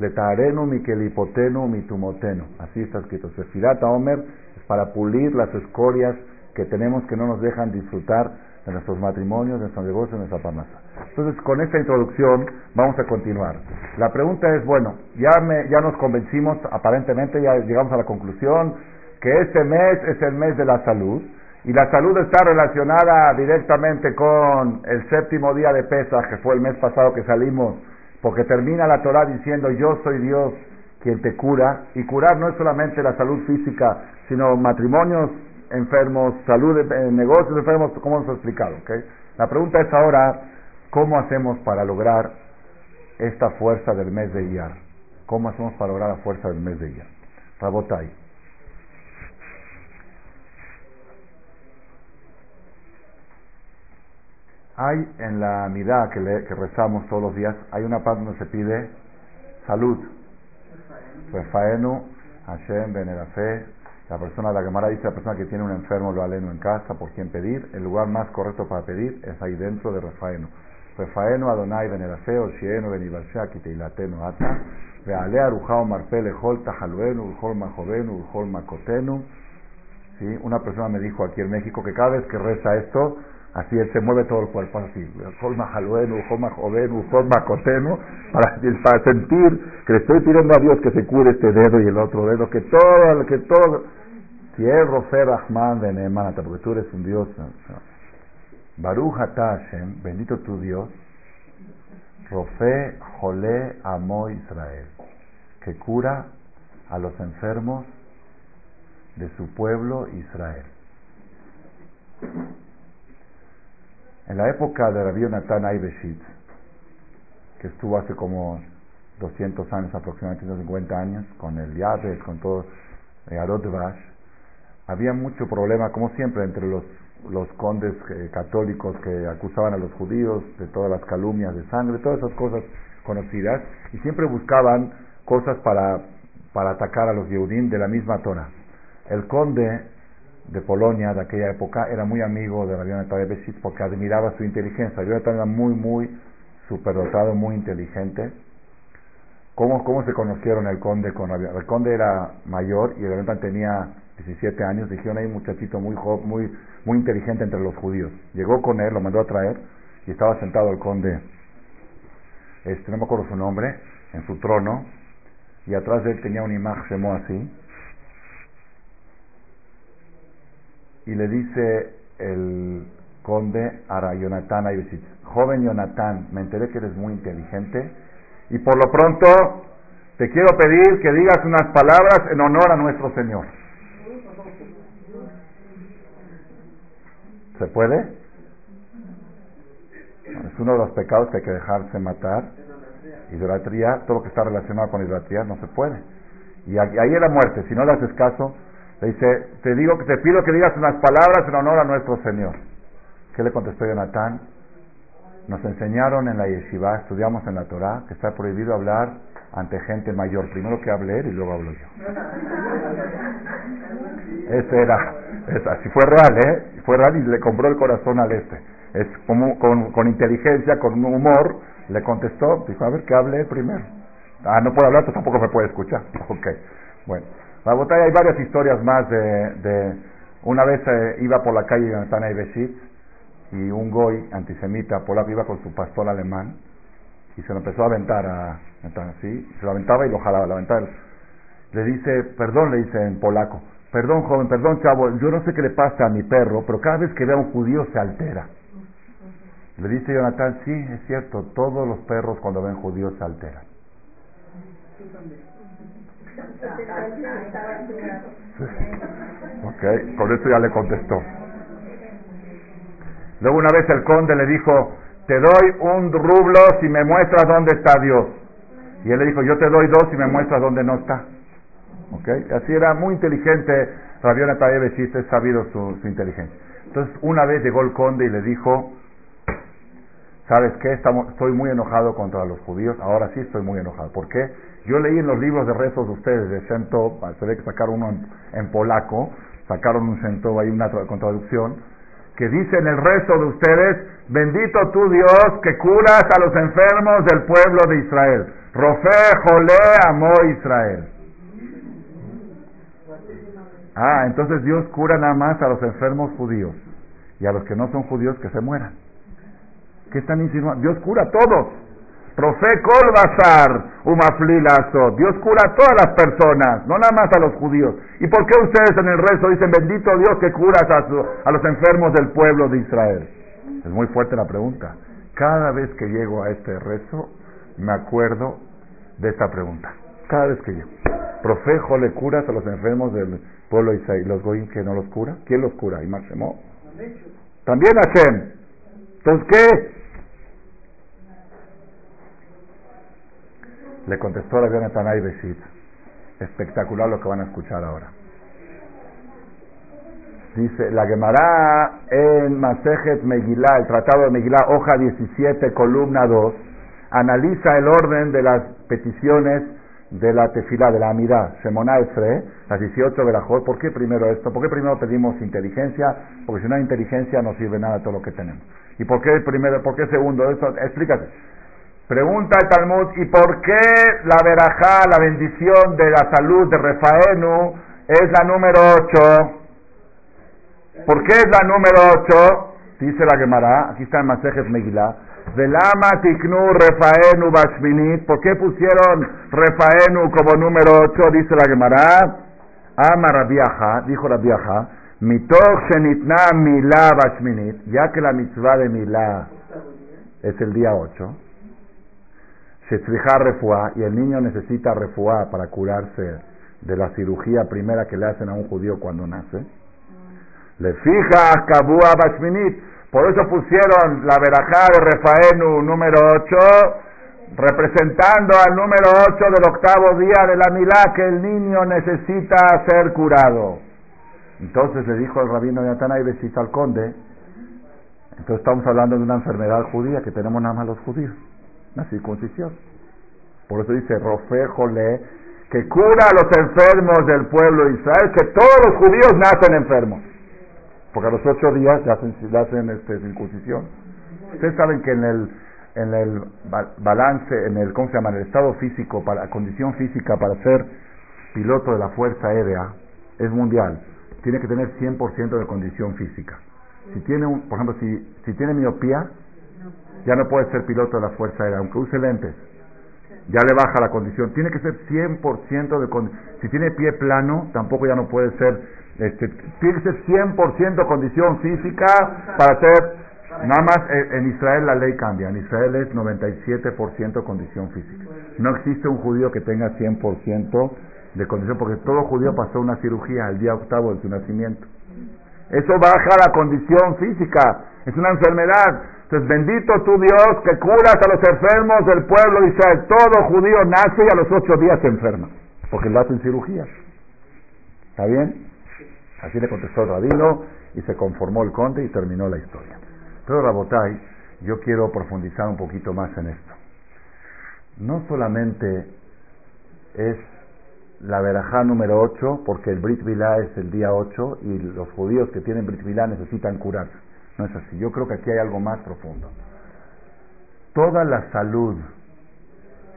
Letarenu mi kelipotenu mi tumotenu. Así está escrito. Sefirata Omer es para pulir las escorias que tenemos que no nos dejan disfrutar de nuestros matrimonios, de nuestros negocios, de nuestra parnasa. Entonces, con esta introducción vamos a continuar. La pregunta es, bueno, ya, me, ya nos convencimos, aparentemente ya llegamos a la conclusión que este mes es el mes de la salud y la salud está relacionada directamente con el séptimo día de Pesach, que fue el mes pasado que salimos porque termina la Torah diciendo yo soy Dios quien te cura. Y curar no es solamente la salud física, sino matrimonios enfermos, salud, eh, negocios enfermos, como hemos explicado. ¿okay? La pregunta es ahora, ¿cómo hacemos para lograr esta fuerza del mes de Iyar? ¿Cómo hacemos para lograr la fuerza del mes de Iyar? Rabotai. Hay en la mirada que, que rezamos todos los días, hay una parte donde se pide salud. Refaenu, Hashem, Benerafe. La persona, la Gemara dice, la persona que tiene un enfermo lo aleno en casa, por quien pedir. El lugar más correcto para pedir es ahí dentro de Refaenu. Refaenu, Adonai, Benerafe, Oshienu, Benibarsha, Kiteilatenu, Ata. Veale, Arujao, Marpele, Hol, Tajaluenu, Urjol, Majovenu, Urjol, Makotenu. ¿Sí? Una persona me dijo aquí en México que cada vez que reza esto, Así él se mueve todo el cuerpo, así. Para, para sentir que le estoy pidiendo a Dios que se cure este dedo y el otro dedo, que todo, que todo. Si es Rofer Rahman Benemanata, porque tú eres un Dios. Baruch bendito tu Dios, Rofe Jole Amo Israel, que cura a los enfermos de su pueblo Israel. En la época de Rabbi Natán Aibeshit, que estuvo hace como 200 años, aproximadamente 150 años, con el Yabes, con todo eh, Arot Vash, había mucho problema, como siempre, entre los, los condes eh, católicos que acusaban a los judíos de todas las calumnias de sangre, todas esas cosas conocidas, y siempre buscaban cosas para, para atacar a los Yehudim de la misma tona. El conde de Polonia de aquella época era muy amigo de Rabbi Natalia porque admiraba su inteligencia. Rabbi era muy, muy superdotado, muy inteligente. ¿Cómo, ¿Cómo se conocieron el conde con Rabbi El conde era mayor y Rabbi tenía 17 años. Dijeron, hay un muchachito muy, muy, muy inteligente entre los judíos. Llegó con él, lo mandó a traer y estaba sentado el conde, este, no me acuerdo su nombre, en su trono y atrás de él tenía una imagen así y le dice el conde a Jonathan Ayusit, joven Jonathan, me enteré que eres muy inteligente y por lo pronto te quiero pedir que digas unas palabras en honor a nuestro Señor. ¿Se puede? Es uno de los pecados que hay que dejarse matar. Idolatría, todo lo que está relacionado con idolatría no se puede. Y ahí es la muerte, si no le haces caso, le dice, te digo que te pido que digas unas palabras en honor a nuestro Señor. ¿Qué le contestó Jonatán? Nos enseñaron en la yeshiva, estudiamos en la Torah, que está prohibido hablar ante gente mayor. Primero que hable él y luego hablo yo. Ese era, así fue real, ¿eh? Fue real y le compró el corazón al este. Es como con, con inteligencia, con humor, le contestó, dijo, a ver, que hable primero. Ah, no puede hablar, pues tampoco me puede escuchar. <laughs> Ok, bueno. La botella hay varias historias más de, una vez eh, iba por la calle de Antana y Besit y un goy antisemita polaco iba con su pastor alemán y se lo empezó a aventar a ¿sí? se lo aventaba y lo jalaba, lo aventaba. Le dice, perdón, le dice en polaco, perdón joven, perdón chavo, yo no sé qué le pasa a mi perro, pero cada vez que ve a un judío se altera. Le dice Jonathan, sí, es cierto, todos los perros cuando ven judíos se alteran. <laughs> ok, con eso ya le contestó. Luego una vez el conde le dijo, te doy un rublo si me muestras dónde está Dios. Y él le dijo, yo te doy dos si me muestras dónde no está. ¿Ok? Así era muy inteligente Rabiona si es sabido su, inteligencia. Entonces una vez llegó el conde y le dijo, ¿sabes qué? Estoy muy enojado contra los judíos, ahora sí estoy muy enojado. ¿Por qué? Yo leí en los libros de rezos de ustedes, de Shentov, se ve que sacaron uno en, polaco, sacaron un Shentov ahí, una contraducción, que dice en el rezo de ustedes, bendito tú Dios que curas a los enfermos del pueblo de Israel. Rofe Jole amó Israel. Ah, entonces Dios cura nada más a los enfermos judíos y a los que no son judíos que se mueran. ¿Qué están insinuando? Dios cura a todos. Profe Kolbazar, Umaflilazo. Dios cura a todas las personas, no nada más a los judíos. ¿Y por qué ustedes en el rezo dicen, bendito Dios que curas a, a los enfermos del pueblo de Israel? Es muy fuerte la pregunta. Cada vez que llego a este rezo, me acuerdo de esta pregunta. Cada vez que llego. Profejo, ¿le curas a los enfermos del pueblo de Israel? ¿Los goyim que no los cura? ¿Quién los cura? ¿Y También Hashem. Entonces, ¿qué? Le contestó la Yonatanay Besit. Espectacular lo que van a escuchar ahora. Dice, la Gemara en Masejet Megilá, el Tratado de Megilá, hoja 17, columna 2, analiza el orden de las peticiones de la tefilá, de la amidad, Shemona Esre, las 18 verajot. ¿Por qué primero esto? ¿Por qué primero pedimos inteligencia? Porque si no hay inteligencia no sirve nada todo lo que tenemos. ¿Y por qué primero, por qué segundo? Eso, explícate. Pregunta el Talmud, ¿y por qué la verajá, la bendición de la salud de Refaenu es la número 8? ¿Por qué es la número 8? Dice la Gemara, aquí está en Masejes Megillah. Velama tiknu Refaenu Bashminit. ¿Por qué pusieron Refaenu como número 8? Dice la Gemara. Ama Rabiaja, dijo Rabiaja. Mitoch Shenitna Milá Bashminit. Ya que la mitzvah de Milá es el día 8 refuá y el niño necesita refuá para curarse de la cirugía primera que le hacen a un judío cuando nace. Le fija Kabua Bashminit. Por eso pusieron la verajá de Refaenu número 8, representando al número 8 del octavo día de la milá que el niño necesita ser curado. Entonces le dijo el rabino Yatana y besita al conde. Entonces estamos hablando de una enfermedad judía que tenemos nada más los judíos la circuncisión. Por eso dice, Roféjole, que cura a los enfermos del pueblo de Israel, que todos los judíos nacen enfermos. Porque a los ocho días ya hacen, hacen este, circuncisión. Ustedes saben que en el, en el balance, en el, ¿cómo se llama? En el estado físico, para condición física para ser piloto de la Fuerza Aérea, es mundial. Tiene que tener 100% de condición física. Si tiene, un, por ejemplo, si, si tiene miopía, ya no puede ser piloto de la Fuerza Aérea, aunque use lentes. Ya le baja la condición. Tiene que ser 100% de condición. Si tiene pie plano, tampoco ya no puede ser. Este, tiene que ser 100% condición física para ser. Nada más en Israel la ley cambia. En Israel es 97% condición física. No existe un judío que tenga 100% de condición, porque todo judío pasó una cirugía el día octavo de su nacimiento. Eso baja la condición física. Es una enfermedad. Entonces, bendito tu Dios que curas a los enfermos del pueblo de Israel. Todo judío nace y a los ocho días se enferma. porque el dato en cirugía. ¿Está bien? Así le contestó el rabino y se conformó el conde y terminó la historia. Pero Rabotai, yo quiero profundizar un poquito más en esto. No solamente es la verajá número 8, porque el Brit Milá es el día 8 y los judíos que tienen Brit Milá necesitan curar. No es así. Yo creo que aquí hay algo más profundo. Toda la salud,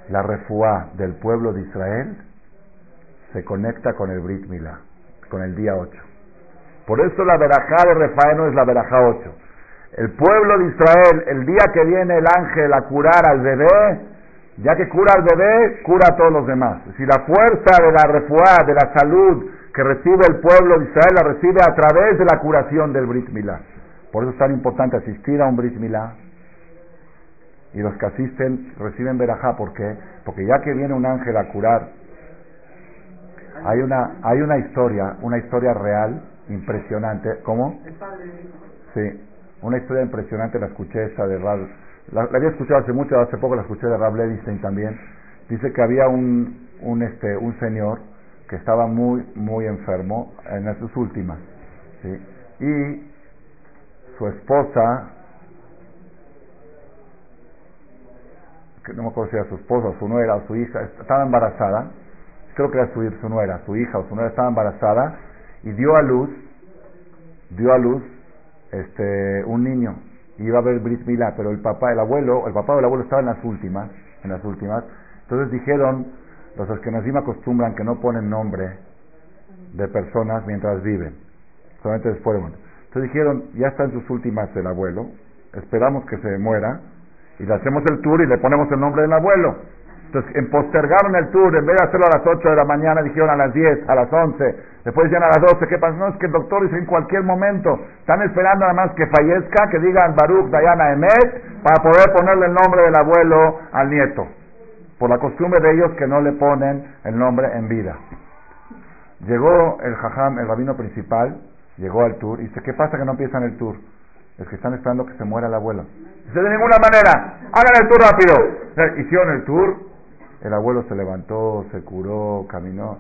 la refuá del pueblo de Israel se conecta con el Brit Milá, con el día 8. Por eso la verajá de Refaeno es la verajá 8. El pueblo de Israel, el día que viene el ángel a curar al bebé, ya que cura al bebé, cura a todos los demás. Si la fuerza de la refuá, de la salud que recibe el pueblo de Israel, la recibe a través de la curación del Brit Milá. Por eso es tan importante asistir a un Brit Milá. Y los que asisten reciben verajá. ¿Por qué? Porque ya que viene un ángel a curar, hay una, hay una historia, una historia real impresionante. ¿Cómo? Sí, una historia impresionante, la escuché esa de Rab. La, había escuchado hace mucho, hace poco la escuché de Rab Levinstein también. Dice que había un, un, este, un señor que estaba muy, muy enfermo en sus últimas. ¿sí? Y su esposa, que no me acuerdo si era su esposa, su nuera o su hija, estaba embarazada. Creo que era su, su nuera, su hija o su nuera estaba embarazada y dio a luz, dio a luz este, un niño. Iba a ver Brit Milá, pero el papá, el abuelo, el papá del abuelo estaba en las últimas, en las últimas. Entonces dijeron, los que nos acostumbran que no ponen nombre de personas mientras viven, solamente después de Entonces dijeron, ya está en sus últimas el abuelo, esperamos que se muera y le hacemos el tour y le ponemos el nombre del abuelo. Entonces, postergaron el tour, en vez de hacerlo a las 8 de la mañana, dijeron a las 10, a las 11, después decían a las 12, ¿qué pasa? No, es que el doctor dice en cualquier momento, están esperando nada más que fallezca, que digan Baruch Dayana Emet, para poder ponerle el nombre del abuelo al nieto, por la costumbre de ellos que no le ponen el nombre en vida. Llegó el jajam, el rabino principal, llegó al tour, y dice, ¿qué pasa que no empiezan el tour? Es que están esperando que se muera el abuelo. Dice, de ninguna manera, hagan el tour rápido. Hicieron el tour, el abuelo se levantó, se curó, caminó.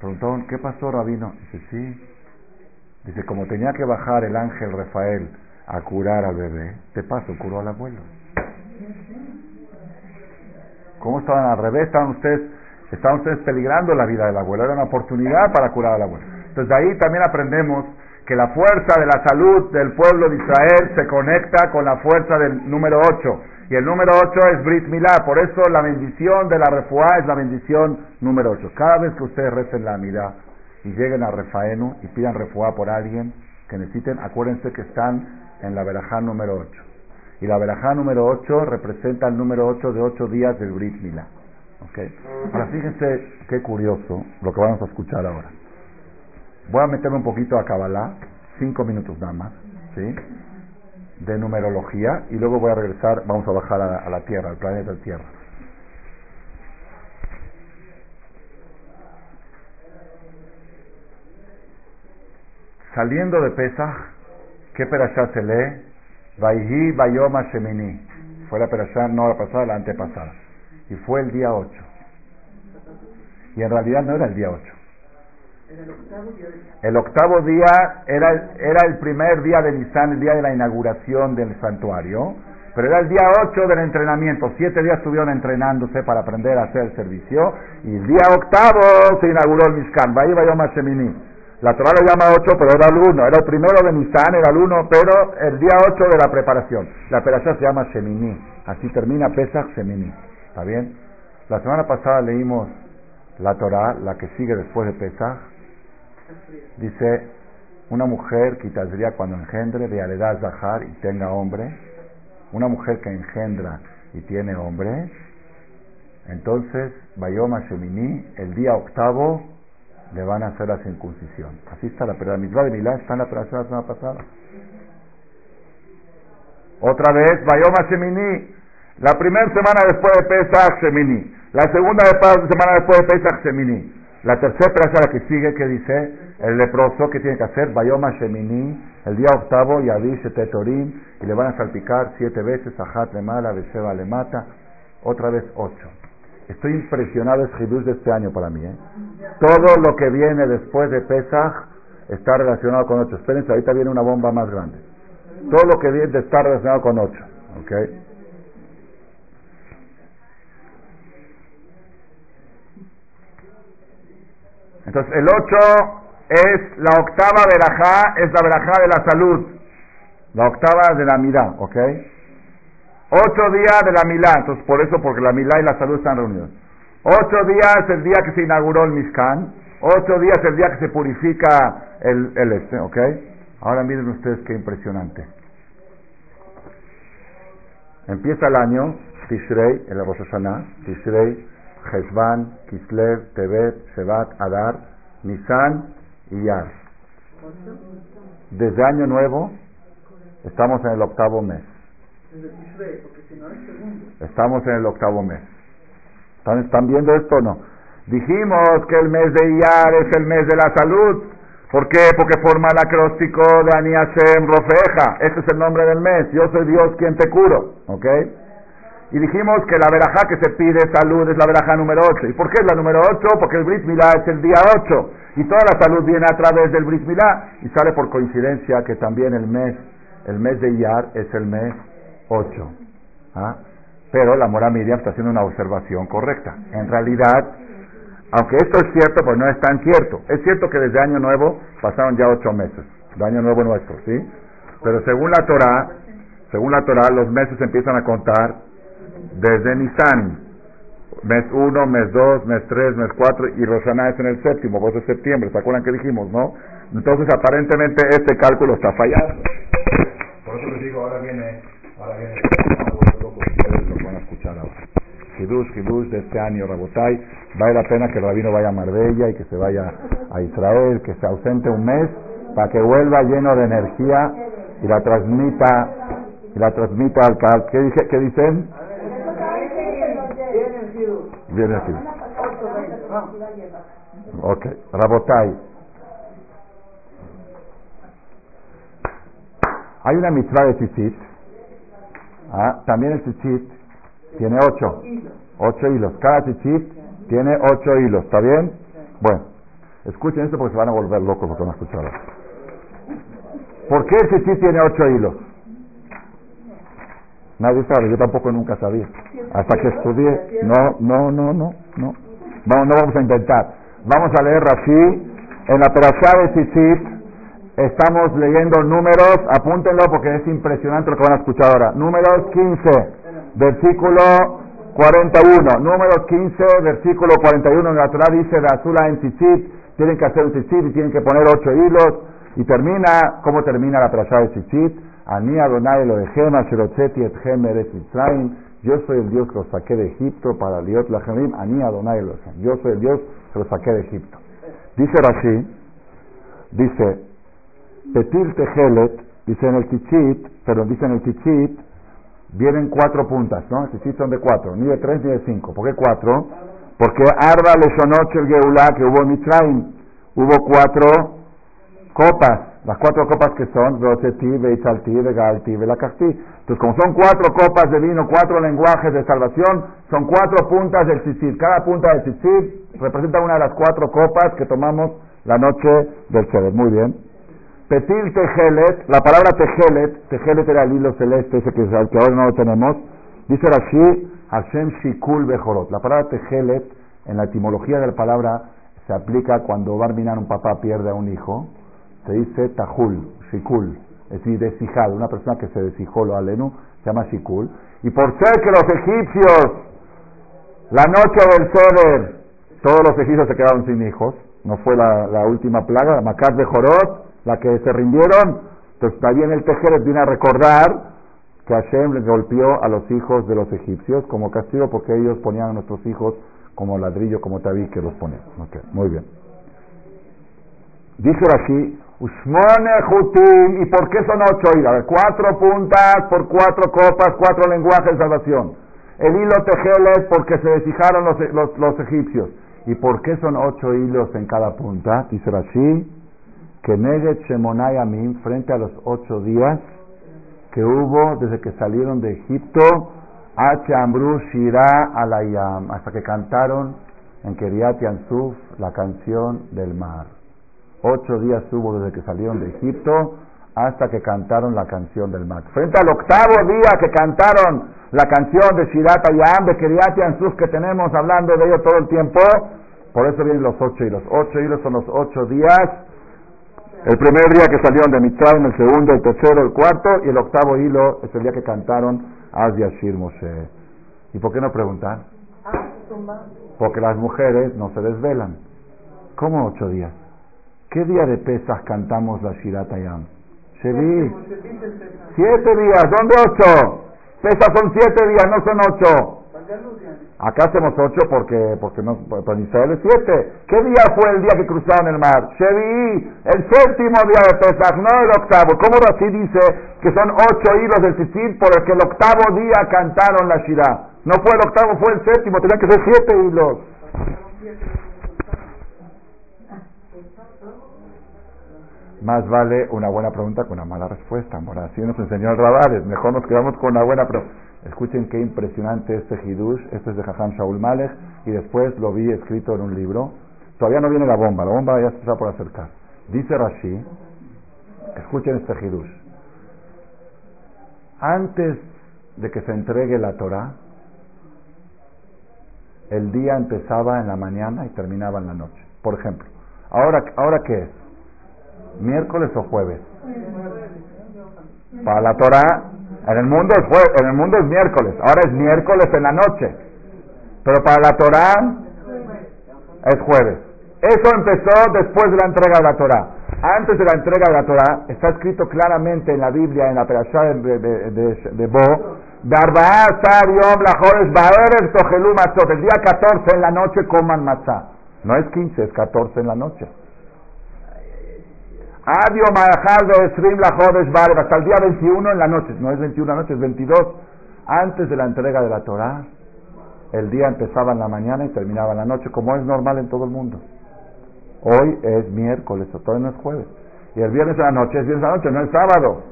Preguntaron, ¿qué pasó, rabino? Dice, sí. Dice, como tenía que bajar el ángel Rafael a curar al bebé, te paso, curó al abuelo. ¿Cómo estaban al revés? Estaban ustedes, estaban ustedes peligrando la vida del abuelo. Era una oportunidad para curar al abuelo. Entonces de ahí también aprendemos que la fuerza de la salud del pueblo de Israel se conecta con la fuerza del número 8. Y el número 8 es Brit Milá. Por eso la bendición de la refuá es la bendición número 8. Cada vez que ustedes recen la Milá y lleguen a Refaenu y pidan refuá por alguien que necesiten, acuérdense que están en la verajá número 8. Y la verajá número 8 representa el número 8 de 8 días del Brit Milá. ¿Okay? Ahora fíjense qué curioso lo que vamos a escuchar ahora. Voy a meterme un poquito a Kabbalah, cinco minutos nada más. ¿sí? De numerología y luego voy a regresar, vamos a bajar a, la Tierra, al planeta Tierra. Saliendo de Pesach, ¿qué perashá se lee? Vaihi Bayoma Shemini. Fue la perashá, no la pasada, la antepasada. Y fue el día 8. Y en realidad no era el día 8. El octavo día era, era el primer día de Nisan, el día de la inauguración del santuario, pero era el día 8 del entrenamiento. Siete días estuvieron entrenándose para aprender a hacer el servicio, y el día octavo se inauguró el Mishkan. Bayom Shemini. La Torah lo llama 8, pero era el 1. Era el primero de Nisan, era el 1, pero el día 8 de la preparación. La operación se llama Shemini. Así termina Pesach Shemini. ¿Está bien? La semana pasada leímos la Torah, la que sigue después de Pesach Dice, una mujer que cuando engendre de edad Zahar y tenga hombre, una mujer que engendra y tiene hombre, entonces, Bayoma Shemini, el día octavo, le van a hacer la circuncisión. Así está la la mitzvah de Milá está en la operación la semana pasada. Otra vez, Bayoma Shemini, la primera semana después de Pesach, Shemini. La segunda semana después de Pesach, Shemini. La tercera es la que sigue, que dice el leproso, que tiene que hacer? Bayoma Shemini, el día octavo, Yadish Tetorim, y le van a salpicar siete veces, Ajat le mala, Beseba le mata, otra vez ocho. Estoy impresionado, es Hidush de este año para mí. ¿eh? Todo lo que viene después de Pesach está relacionado con ocho. Espérense, ahorita viene una bomba más grande. Todo lo que viene está relacionado con ocho. ¿Ok? Entonces, el 8 es la octava verajá, es la verajá de la salud. La octava de la milá, ¿ok? Ocho días de la milá, entonces por eso, porque la milá y la salud están reunidos. Ocho días el día que se inauguró el Mishkan. Ocho días el día que se purifica el, el este, ¿ok? Ahora miren ustedes qué impresionante. Empieza el año, Tishrei, el Rosh Hashanah, Tishrei, Heshvan, Kislev, Tebet, Shevat, Adar, Nisan y Yar. Desde año nuevo estamos en el octavo mes. Estamos en el octavo mes. ¿Están, viendo esto o no? Dijimos que el mes de Iyar es el mes de la salud. ¿Por qué? Porque forma el acróstico de Aniashem Rofeja. Este es el nombre del mes. Yo soy Dios quien te curo. ¿Ok? Y dijimos que la verajá que se pide salud es la verajá número 8. ¿Y por qué es la número 8? Porque el Brit Milá es el día 8. Y toda la salud viene a través del Brit Milá. Y sale por coincidencia que también el mes, el mes de Iyar es el mes 8. ¿Ah? Pero la Mora Miriam está haciendo una observación correcta. En realidad, aunque esto es cierto, pues no es tan cierto. Es cierto que desde Año Nuevo pasaron ya ocho meses, de Año Nuevo nuestro, ¿sí? Pero según la Torah, según la Torah, los meses empiezan a contar desde Nisan, mes 1, mes 2, mes 3, mes 4 y Rosana es en el séptimo, pues es septiembre, ¿se acuerdan que dijimos, no? Entonces aparentemente este cálculo está fallando. Por eso les digo, ahora viene, ahora viene, ustedes lo van a escuchar ahora. Hidush, Hidush de este año, Rabotai, vale la pena que el rabino vaya a Marbella y que se vaya a Israel, que se ausente un mes para que vuelva lleno de energía y la transmita y la transmita al ¿Qué, dije, qué dicen? Viene así. Ok, Rabotai. Hay una mitzvah de tzitzit. Ah, también el tzitzit tiene ocho. Ocho hilos. Cada tzitzit tiene ocho hilos. ¿Está bien? Bueno, escuchen esto porque se van a volver locos lo que van a escuchar. ¿Por qué el tzitzit tiene ocho hilos? Nadie sabe, yo tampoco nunca sabía. Hasta que estudié. No, no, no, no, no. No, no vamos a inventar. Vamos a leer Rashi en la perashá de Tzitzit. Estamos leyendo números, apúntenlo porque es impresionante lo que van a escuchar ahora. Números 15, versículo 41. Números 15, versículo 41. En la Torah dice, de Azula en Tzitzit, tienen que hacer un Tzitzit y tienen que poner ocho hilos. Y termina, ¿cómo termina la perashá de Tzitzit? Ani Adonai Elohechem Asherotzeti Etchem Eretz Mitzrayim. Yo soy el Dios que los saqué de Egipto para Liot Lachamim. Ani Adonai Elohechem. Yo soy el Dios que los saqué de Egipto. Dice Rashi, dice, Petil Tejelet, dice en el Tichit, pero dice en el Tichit, vienen cuatro puntas, ¿no? El Tichit son de cuatro, ni de tres ni de cinco. ¿Por qué cuatro? Porque Arba Leshonot el Geulah que hubo en Mitzrayim, hubo cuatro copas las cuatro copas que son Rocheti, Beichalti, Begalti, Belacasti. Entonces, como son cuatro copas de vino, cuatro lenguajes de salvación, son cuatro puntas del tzitzit. Cada punta del tzitzit representa una de las cuatro copas que tomamos la noche del Seder. Muy bien. Petil Tejelet, la palabra Tejelet, Tejelet era el hilo celeste, ese que, que ahora no lo tenemos. Dice Rashi, Hashem Shikul Bejorot. La palabra Tejelet, en la etimología de la palabra, se aplica cuando Barminan, un papá, pierde a un hijo se dice tajul, shikul, es decir, deshijado, una persona que se deshijó lo alenu, se llama shikul. Y por ser que los egipcios, la noche del Seder, todos los egipcios se quedaron sin hijos, no fue la, última plaga, la Macar de Jorot, la que se rindieron, entonces también el Tejeret viene a recordar que Hashem les golpeó a los hijos de los egipcios como castigo porque ellos ponían a nuestros hijos como ladrillo, como tabique los ponían. Muy bien. Dice así, Usmone Jutim, ¿y por qué son ocho hilos? cuatro puntas por cuatro copas, cuatro lenguajes de salvación. El hilo tejeles porque se deshijaron los, los, egipcios. ¿Y por qué son ocho hilos en cada punta? Dice así, que Neget Shemonai Amim, frente a los ocho días que hubo desde que salieron de Egipto H. Shira Alayam, hasta que cantaron en Keriat Yansuf la canción del mar. Ocho días hubo desde que salieron de Egipto hasta que cantaron la canción del mar. Frente al octavo día que cantaron la canción de Shirat Ayam, de Yansuf, que tenemos hablando de ello todo el tiempo, por eso vienen los ocho hilos. Ocho hilos son los ocho días. El primer día que salieron de Mitzrayim, el segundo, el tercero, el cuarto, y el octavo hilo es el día que cantaron Az Yashir Moshe. ¿Y por qué no preguntan? Porque las mujeres no se desvelan. ¿Cómo ocho días? ¿Qué día de pesas cantamos la Shirat Ayam? Shevi. Siete días, ¿dónde ocho? Pesas son siete días, no son ocho. Acá hacemos ocho porque, porque no, en Israel es siete. ¿Qué día fue el día que cruzaron el mar? Shevi, el séptimo día de Pesach, no el octavo. ¿Cómo así dice que son ocho hilos del Tzitzit por el que el octavo día cantaron la Shirah? No fue el octavo, fue el séptimo, tenían que ser siete hilos. Más vale una buena pregunta que una mala respuesta. Bueno, así nos enseñó el Rabales. Mejor nos quedamos con una buena pregunta. Escuchen qué impresionante este Hidush. Este es de Jajam Shaul Malek. Y después lo vi escrito en un libro. Todavía no viene la bomba. La bomba ya se está por acercar. Dice Rashi. Escuchen este Hidush. Antes de que se entregue la Torah, el día empezaba en la mañana y terminaba en la noche. Por ejemplo, ahora, ¿ahora qué es? ¿Miércoles o jueves? Para la Torah, en el mundo es jueves, en el mundo es miércoles, ahora es miércoles en la noche. Pero para la Torah es jueves. Eso empezó después de la entrega de la Torah. Antes de la entrega de la Torah, está escrito claramente en la Biblia, en la Perashá de, de, de, de Bo, el día 14 en la noche coman matzah. No es 15, es 14 en la noche. Adio de hasta el día 21 en la noche. No es 21 en la noche, es 22. Antes de la entrega de la Torah, el día empezaba en la mañana y terminaba en la noche, como es normal en todo el mundo. Hoy es miércoles, todavía no es jueves. Y el viernes en la noche es viernes en la noche, no es sábado.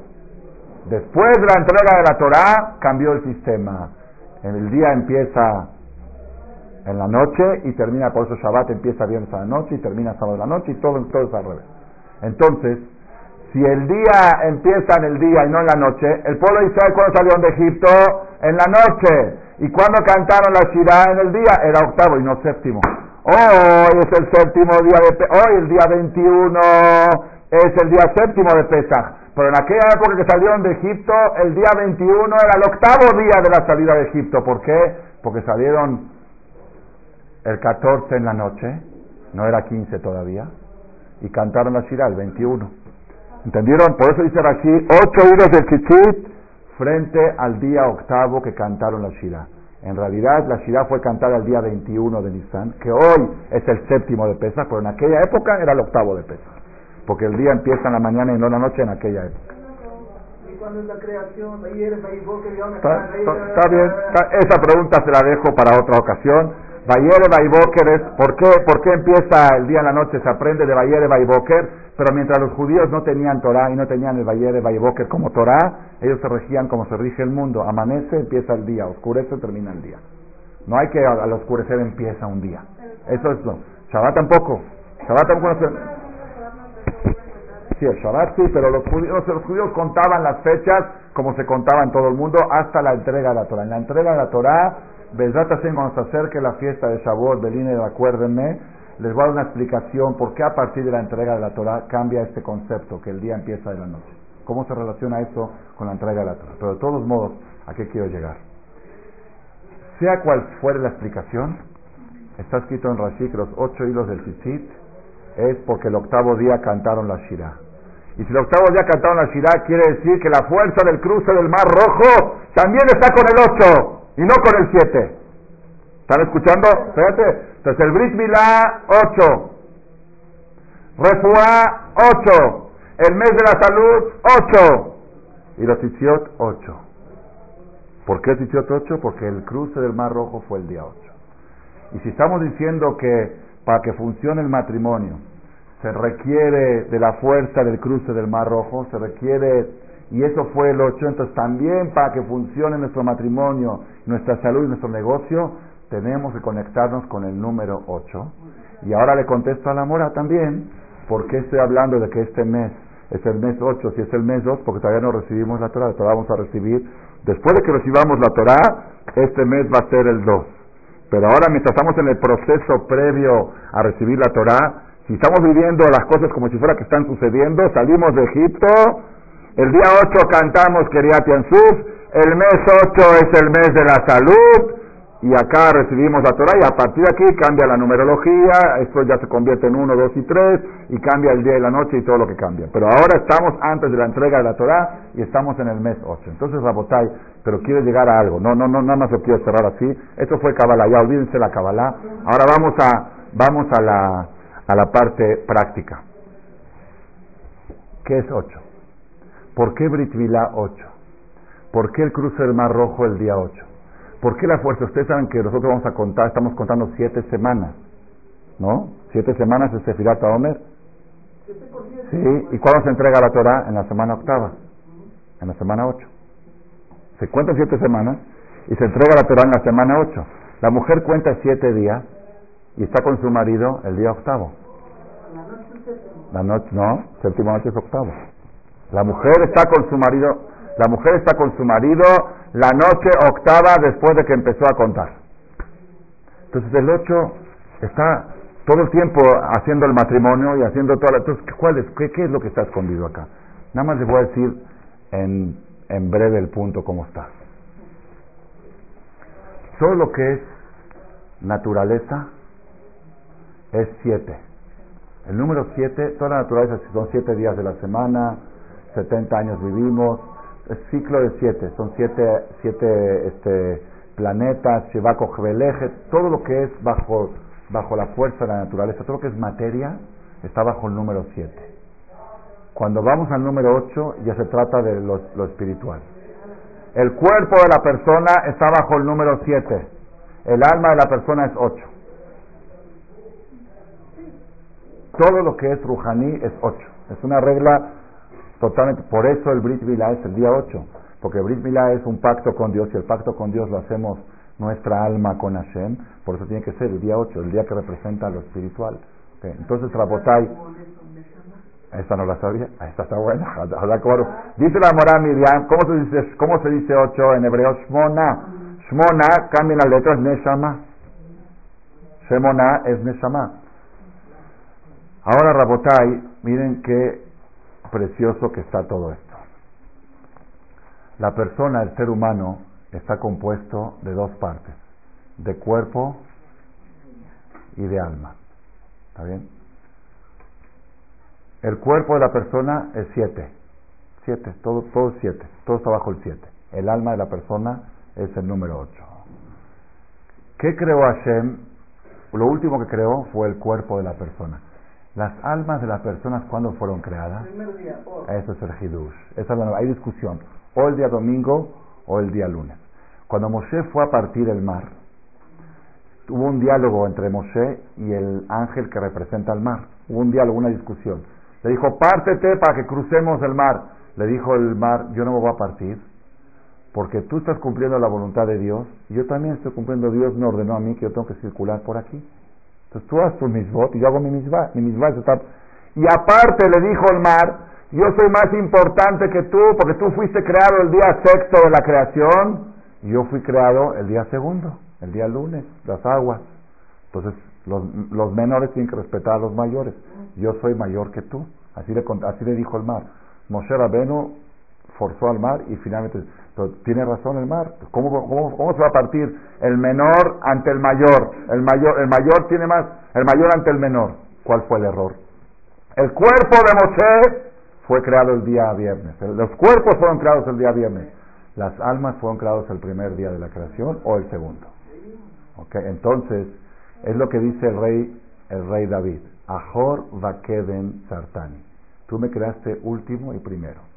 Después de la entrega de la Torah, cambió el sistema. El día empieza en la noche y termina, por eso Shabbat empieza viernes a la noche y termina sábado en la noche y todo, todo es al revés. Entonces, si el día empieza en el día y no en la noche, el pueblo de Israel cuando salieron de Egipto, en la noche. Y cuando cantaron la Shirah en el día, era octavo y no séptimo. Hoy es el séptimo día de hoy el día 21 es el día séptimo de Pesach. Pero en aquella época que salieron de Egipto, el día 21 era el octavo día de la salida de Egipto. ¿Por qué? Porque salieron el 14 en la noche, no era 15 todavía, y cantaron la Shirah el 21. ¿Entendieron? Por eso dice aquí, ocho hilos de Chichit frente al día octavo que cantaron la Shirah. En realidad la Shirah fue cantada el día 21 de Nisan, que hoy es el séptimo de Pesach, pero en aquella época era el octavo de Pesach porque el día empieza en la mañana y no en la noche en aquella época. ¿Y cuándo es la creación? Está, bien, esa pregunta se la dejo para otra ocasión. Bayere Baiboker es, ¿por qué, ¿por qué empieza el día en la noche? Se aprende de Bayere Baiboker, pero mientras los judíos no tenían Torah y no tenían el Bayere Baiboker como Torah, ellos se regían como se rige el mundo. Amanece, empieza el día, oscurece, termina el día. No hay que al oscurecer empieza un día. Eso es lo. Shabbat tampoco. Shabbat tampoco. Sí, el Shabbat sí, pero los judíos, los judíos contaban las fechas como se contaba en todo el mundo hasta la entrega de la Torah. En la entrega de la Torah, cuando se acerque la fiesta de Shavuot, Belín, acuérdenme, les voy a dar una explicación por qué a partir de la entrega de la Torah cambia este concepto, que el día empieza de la noche. ¿Cómo se relaciona eso con la entrega de la Torah? Pero de todos modos, ¿a qué quiero llegar? Sea cual fuere la explicación, está escrito en Rashi que los ocho hilos del Tzitzit es porque el octavo día cantaron la Shirah. Y si el octavo día cantaron la Shirah, quiere decir que la fuerza del cruce del Mar Rojo también está con el 8 y no con el 7. ¿Están escuchando? Fíjate. Entonces el Brit Milá, 8. Refuá, 8. El mes de la salud, 8. Y los Tzitzit, 8. ¿Por qué Tzitzit 8? Porque el cruce del Mar Rojo fue el día 8. Y si estamos diciendo que para que funcione el matrimonio se requiere de la fuerza del cruce del Mar Rojo, se requiere y eso fue el 8, entonces también para que funcione nuestro matrimonio, nuestra salud y nuestro negocio, tenemos que conectarnos con el número 8. Y ahora le contesto a la mora también, ¿por qué estoy hablando de que este mes es el mes 8, si es el mes 2, porque todavía no recibimos la Torah, la Torah vamos a recibir, después de que recibamos la Torah, este mes va a ser el 2. Pero ahora mientras estamos en el proceso previo a recibir la Torah, si estamos viviendo las cosas como si fuera que están sucediendo, salimos de Egipto, el día 8 cantamos Keriat Yansuf, el mes 8 es el mes de la salud, y acá recibimos la Torah y a partir de aquí cambia la numerología, esto ya se convierte en 1, 2 y 3 y cambia el día y la noche y todo lo que cambia. Pero ahora estamos antes de la entrega de la Torah y estamos en el mes 8. Entonces Rabotai, pero quiere llegar a algo. No, no, no, nada más lo quiero cerrar así. Esto fue Kabbalah, ya olvídense la Kabbalah. Ahora vamos a, vamos a la, a la parte práctica. ¿Qué es 8? ¿Por qué Brit 8? ¿Por qué el cruce del Mar Rojo el día 8? ¿Por qué la fuerza? Ustedes saben que nosotros vamos a contar, estamos contando siete semanas, ¿no? Siete semanas de Sefirat Omer. Sí, ¿y cuándo se entrega la Torah? En la semana octava, en la semana ocho. Se cuentan siete semanas y se entrega la Torah en la semana ocho. La mujer cuenta siete días y está con su marido el día octavo. La noche, no, séptima noche es octavo. La mujer está con su marido, la mujer está con su marido la noche octava después de que empezó a contar. Entonces el 8 está todo el tiempo haciendo el matrimonio y haciendo toda la... Entonces, ¿cuál es, qué, es lo que está escondido acá? Nada más les voy a decir en, en breve el punto cómo está. Todo lo que es naturaleza es 7. El número 7, toda la naturaleza son 7 días de la semana, 70 años vivimos, es ciclo de siete, son siete, siete este, planetas, Shevako todo lo que es bajo, bajo la fuerza de la naturaleza, todo lo que es materia, está bajo el número siete. Cuando vamos al número ocho, ya se trata de lo, lo espiritual. El cuerpo de la persona está bajo el número siete. El alma de la persona es ocho. Todo lo que es Rujaní es ocho. Es una regla Totalmente. Por eso el Brit Milá es el día 8. Porque Brit Milá es un pacto con Dios y el pacto con Dios lo hacemos nuestra alma con Hashem. Por eso tiene que ser el día 8, el día que representa lo espiritual. Entonces, Rabotai. Esta no la sabía. Esta está buena. <laughs> Dice la Morá Miriam. ¿Cómo se dice, cómo se dice 8 en hebreo? Shmona. Shmona cambia las letras Neshama. Shemona es Neshama. Ahora Rabotai, miren que precioso que está todo esto. La persona, el ser humano, está compuesto de dos partes, de cuerpo y de alma. ¿Está bien? El cuerpo de la persona es siete. Siete, todo, todo siete. Todo está bajo el siete. El alma de la persona es el número ocho. ¿Qué creó Hashem? Lo último que creó fue el cuerpo de la persona. Las almas de las personas, ¿cuándo fueron creadas? Eso es el Hidush. Esa es hay discusión. O el día domingo o el día lunes. Cuando Moshe fue a partir el mar, hubo un diálogo entre Moshe y el ángel que representa el mar. Hubo un diálogo, una discusión. Le dijo, pártete para que crucemos el mar. Le dijo el mar, yo no me voy a partir porque tú estás cumpliendo la voluntad de Dios y yo también estoy cumpliendo. Dios me ordenó a mí que yo tengo que circular por aquí. Entonces tú haces tu misbot y yo hago mi misbah. Mi. Y aparte le dijo el mar, yo soy más importante que tú porque tú fuiste creado el día sexto de la creación y yo fui creado el día segundo, el día lunes, las aguas. Entonces los, los menores tienen que respetar a los mayores. Yo soy mayor que tú. Así le, así le dijo el mar. Moshe Rabenu forzó al mar y finalmente tiene razón el mar. ¿Cómo, cómo, cómo se va a partir el menor ante el mayor? El mayor, el mayor tiene más, el mayor ante el menor. ¿Cuál fue el error? El cuerpo de Moshe fue creado el día viernes. Los cuerpos fueron creados el día viernes. Las almas fueron creados el primer día de la creación o el segundo. Okay, entonces, es lo que dice el rey, el rey David. Ahor Vakeden Sartani. Tú me creaste último y primero.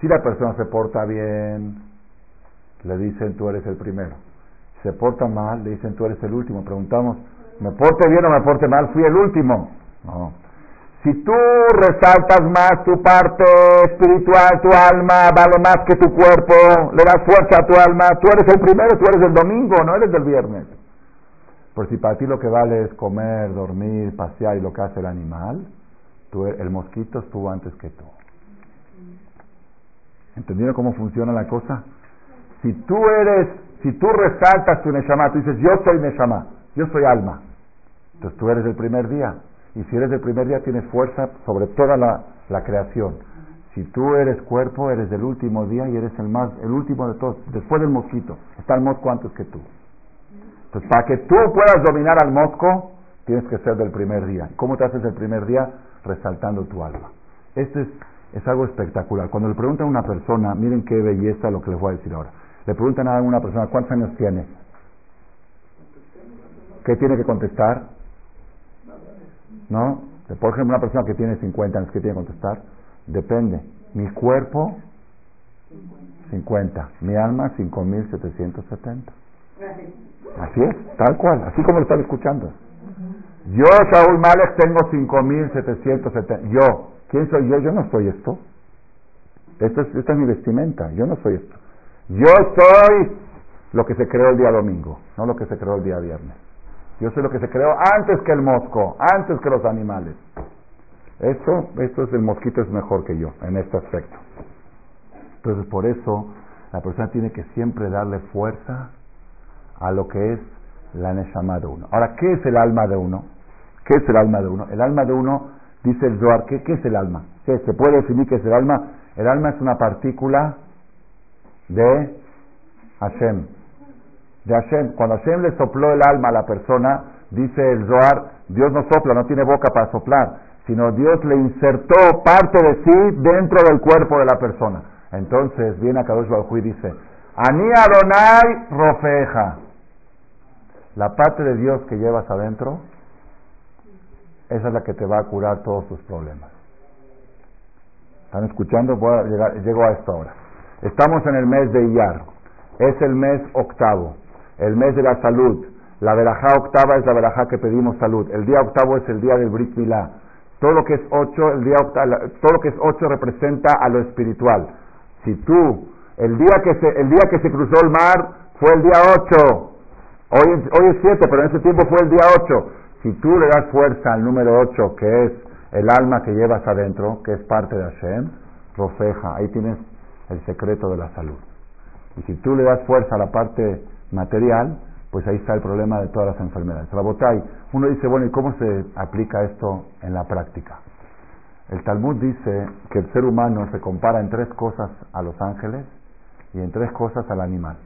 Si la persona se porta bien, le dicen tú eres el primero. Si se porta mal, le dicen tú eres el último. Preguntamos, ¿me porte bien o me porte mal? Fui el último. No. Si tú resaltas más tu parte espiritual, tu alma vale más que tu cuerpo, le das fuerza a tu alma, tú eres el primero, tú eres el domingo, no eres del viernes. Por si para ti lo que vale es comer, dormir, pasear y lo que hace el animal, tú, el mosquito estuvo antes que tú. ¿Entendieron cómo funciona la cosa? Si tú eres, si tú resaltas tu Neshama, tú dices, yo soy Neshama, yo soy alma, entonces tú eres el primer día. Y si eres del primer día, tienes fuerza sobre toda la, creación. Si tú eres cuerpo, eres del último día y eres el más, el último de todos, después del mosquito. Está el mosco antes que tú. Entonces, para que tú puedas dominar al mosco, tienes que ser del primer día. ¿Cómo te haces el primer día? Resaltando tu alma. Esto es, es algo espectacular. Cuando le preguntan a una persona, miren qué belleza lo que les voy a decir ahora. Le preguntan a una persona, ¿cuántos años tiene? ¿Qué tiene que contestar? ¿No? Por ejemplo, una persona que tiene 50 años, ¿qué tiene que contestar? Depende. Mi cuerpo, 50. Mi alma, 5770. Así es, tal cual, así como lo están escuchando. Yo, Saúl Malek, tengo 5770. Yo, ¿quién soy yo? Yo no soy esto. Esto es, esta es mi vestimenta, yo no soy esto. Yo soy lo que se creó el día domingo, no lo que se creó el día viernes. Yo soy lo que se creó antes que el mosco, antes que los animales. Esto, esto es el mosquito es mejor que yo en este aspecto. Entonces por eso la persona tiene que siempre darle fuerza a lo que es la neshama de uno. Ahora, ¿qué es el alma de uno? ¿Qué es el alma de uno? El alma de uno, dice el Zohar, ¿qué, qué es el alma? ¿Se puede definir qué es el alma? El alma es una partícula de Hashem de Hashem. Cuando Hashem le sopló el alma a la persona, dice el Zohar, Dios no sopla, no tiene boca para soplar, sino Dios le insertó parte de sí dentro del cuerpo de la persona. Entonces viene a Kadosh Baruj y dice, Ani Adonai Rofeja. La parte de Dios que llevas adentro, esa es la que te va a curar todos tus problemas. ¿Están escuchando? Llego a esto ahora. Estamos en el mes de Iyar. Es el mes octavo el mes de la salud. La verajá octava es la verajá que pedimos salud. El día octavo es el día del Brit Milá. Todo lo que es ocho, el día todo lo que es ocho representa a lo espiritual. Si tú, el día que se, el día que se cruzó el mar fue el día ocho. Hoy, hoy es siete, pero en ese tiempo fue el día ocho. Si tú le das fuerza al número ocho, que es el alma que llevas adentro, que es parte de Hashem, rofeja, ahí tienes el secreto de la salud. Y si tú le das fuerza a la parte material, pues ahí está el problema de todas las enfermedades. Rabotay, uno dice, bueno, ¿y cómo se aplica esto en la práctica? El Talmud dice que el ser humano se compara en tres cosas a los ángeles y en tres cosas al animal.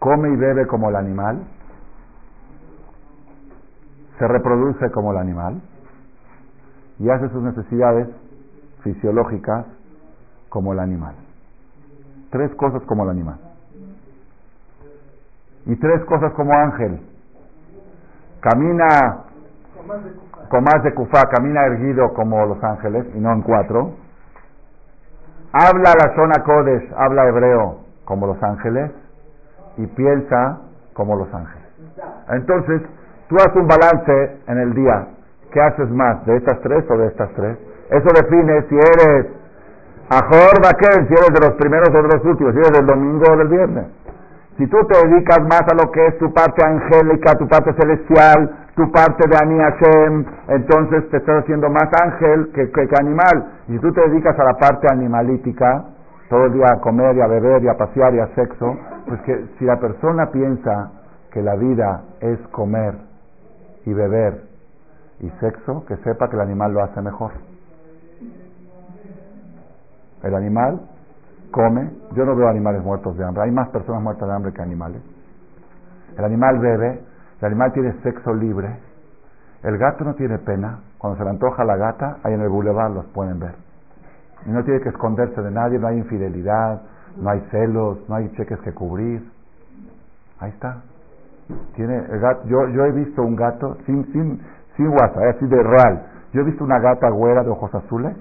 Come y bebe como el animal, se reproduce como el animal y hace sus necesidades fisiológicas como el animal. Tres cosas como el animal. Y tres cosas como ángel. Camina con más de kufá, camina erguido como los ángeles y no en cuatro. Habla la zona Kodesh, habla hebreo como los ángeles y piensa como los ángeles. Entonces, tú haces un balance en el día. ¿Qué haces más, de estas tres o de estas tres? Eso define si eres Ajor Baquel, si eres de los primeros o de los últimos, si eres del domingo o del viernes. Si tú te dedicas más a lo que es tu parte angélica, tu parte celestial, tu parte de Ani Hashem, entonces te estás haciendo más ángel que, que, animal. Y si tú te dedicas a la parte animalítica, todo el día a comer y a beber y a pasear y a sexo, pues que si la persona piensa que la vida es comer y beber y sexo, que sepa que el animal lo hace mejor. El animal come. Yo no veo animales muertos de hambre. Hay más personas muertas de hambre que animales. El animal bebe. El animal tiene sexo libre. El gato no tiene pena. Cuando se le antoja la gata, ahí en el boulevard los pueden ver. Y no tiene que esconderse de nadie, no hay infidelidad, no hay celos, no hay cheques que cubrir. Ahí está. Tiene el gato, yo, yo he visto un gato sin, sin, sin WhatsApp, así de real. Yo he visto una gata güera de ojos azules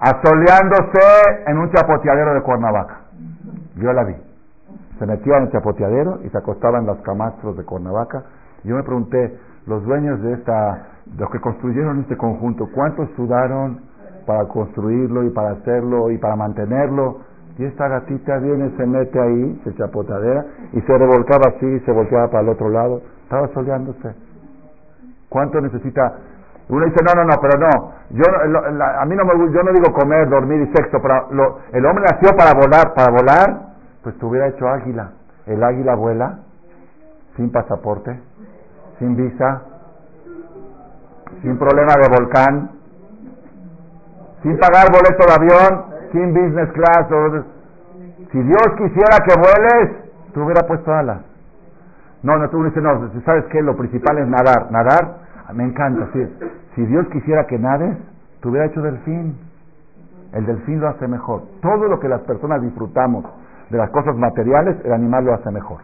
asoleándose en un chapoteadero de Cuernavaca. Yo la vi. Se metía en el chapoteadero y se acostaba en los camastros de Cuernavaca. Yo me pregunté, los dueños de esta, los que construyeron este conjunto, ¿cuántos sudaron para construirlo y para hacerlo y para mantenerlo? Y esta gatita viene, se mete ahí, se chapotadera, y se revolcaba así, se volteaba para el otro lado, estaba soleándose. ¿Cuánto necesita? Uno dice, no, no, no, pero no, yo, a mí no me, yo no digo comer, dormir y sexo, pero el hombre nació para volar, para volar, pues te hubiera hecho águila. El águila vuela sin pasaporte, sin visa, sin problema de volcán, sin pagar boleto de avión, sin business class. si Dios quisiera que vueles, te hubiera puesto alas. No, no, tú dices, no, ¿sabes qué? Lo principal es nadar. Nadar, me encanta, sí. Si Dios quisiera que nades, te hubiera hecho delfín. El delfín lo hace mejor. Todo lo que las personas disfrutamos de las cosas materiales, el animal lo hace mejor.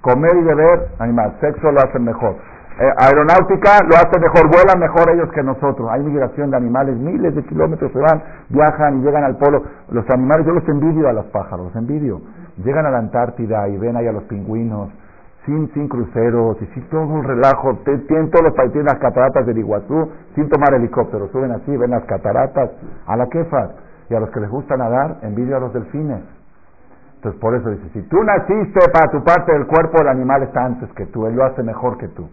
Comer y beber, animal. Sexo lo hacen mejor. Eh, aeronáutica lo hace mejor, vuelan mejor ellos que nosotros. Hay migración de animales, miles de kilómetros se van, viajan y llegan al polo. Los animales, yo los envidio a los pájaros, los envidio. Llegan a la Antártida y ven ahí a los pingüinos, sin, sin cruceros y sin todo un relajo. Tienen todos los países, las cataratas del Iguazú, sin tomar helicóptero. Suben así, ven las cataratas, a la quefa. Y a los que les gusta nadar, envidio a los delfines. Entonces por eso dice, si tú naciste para tu parte del cuerpo, el animal está antes que tú, él lo hace mejor que tú.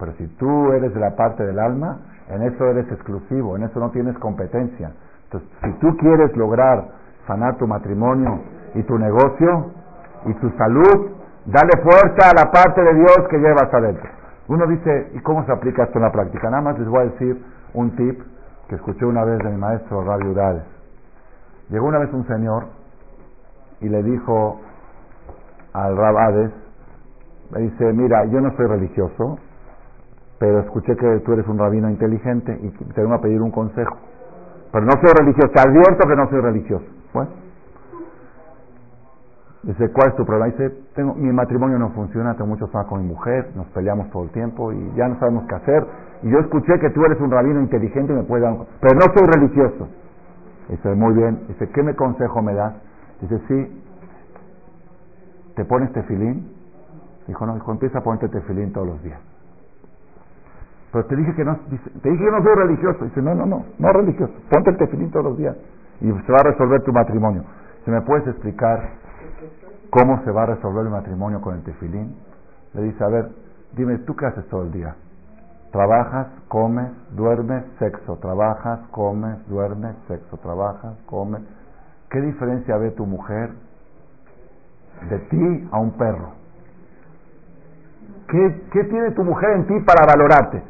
Pero si tú eres de la parte del alma, en eso eres exclusivo, en eso no tienes competencia. Entonces, si tú quieres lograr sanar tu matrimonio y tu negocio y tu salud, dale fuerza a la parte de Dios que llevas adentro. Uno dice, ¿y cómo se aplica esto en la práctica? Nada más les voy a decir un tip que escuché una vez de mi maestro Radio Udades. Llegó una vez un señor y le dijo al Rabades, le dice, mira, yo no soy religioso, pero escuché que tú eres un rabino inteligente y te vengo a pedir un consejo. Pero no soy religioso, te advierto que no soy religioso. Bueno, dice, ¿cuál es tu problema? Dice, tengo, mi matrimonio no funciona, tengo muchos problemas con mi mujer, nos peleamos todo el tiempo y ya no sabemos qué hacer. Y yo escuché que tú eres un rabino inteligente y me puedes dar un... Pero no soy religioso. Dice, muy bien. Dice, ¿qué me consejo me das? Dice, sí, ¿te pones tefilín? Dijo, no, dijo, empieza a ponerte tefilín todos los días. Pero te dije que no, te dije que no soy religioso. Dice, no, no, no, no religioso. Ponte el tefilín todos los días y se va a resolver tu matrimonio. ¿Se me puedes explicar cómo se va a resolver el matrimonio con el tefilín? Le dice, a ver, dime, ¿tú qué haces todo el día? Trabajas, comes, duermes, sexo. Trabajas, comes, duermes, sexo. Trabajas, comes. ¿Qué diferencia ve tu mujer de ti a un perro? ¿Qué, ¿Qué, tiene tu mujer en ti para valorarte?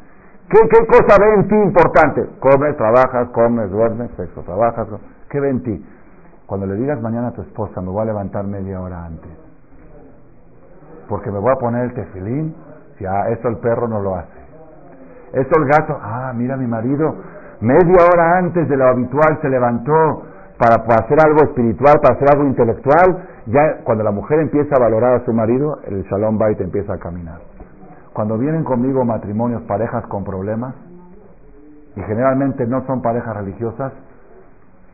¿Qué, ¿Qué, cosa ve en ti importante? Comes, trabajas, comes, duermes, sexo, trabajas. ¿Qué ve en ti? Cuando le digas mañana a tu esposa, me voy a levantar media hora antes, porque me voy a poner el tefilín, si ah, eso el perro no lo hace. Eso el gato, ah, mira mi marido, media hora antes de lo habitual se levantó, para, hacer algo espiritual, para hacer algo intelectual, ya cuando la mujer empieza a valorar a su marido, el Shalom Bait empieza a caminar. Cuando vienen conmigo matrimonios, parejas con problemas, y generalmente no son parejas religiosas,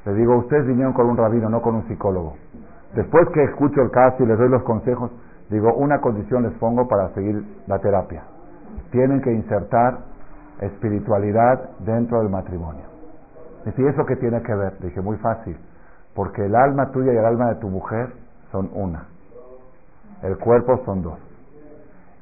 les digo, ustedes vinieron con un rabino, no con un psicólogo. Después que escucho el caso y les doy los consejos, digo, una condición les pongo para seguir la terapia. Tienen que insertar espiritualidad dentro del matrimonio. ¿y ¿eso qué tiene que ver? dije, muy fácil. Porque el alma tuya y el alma de tu mujer son una. El cuerpo son dos.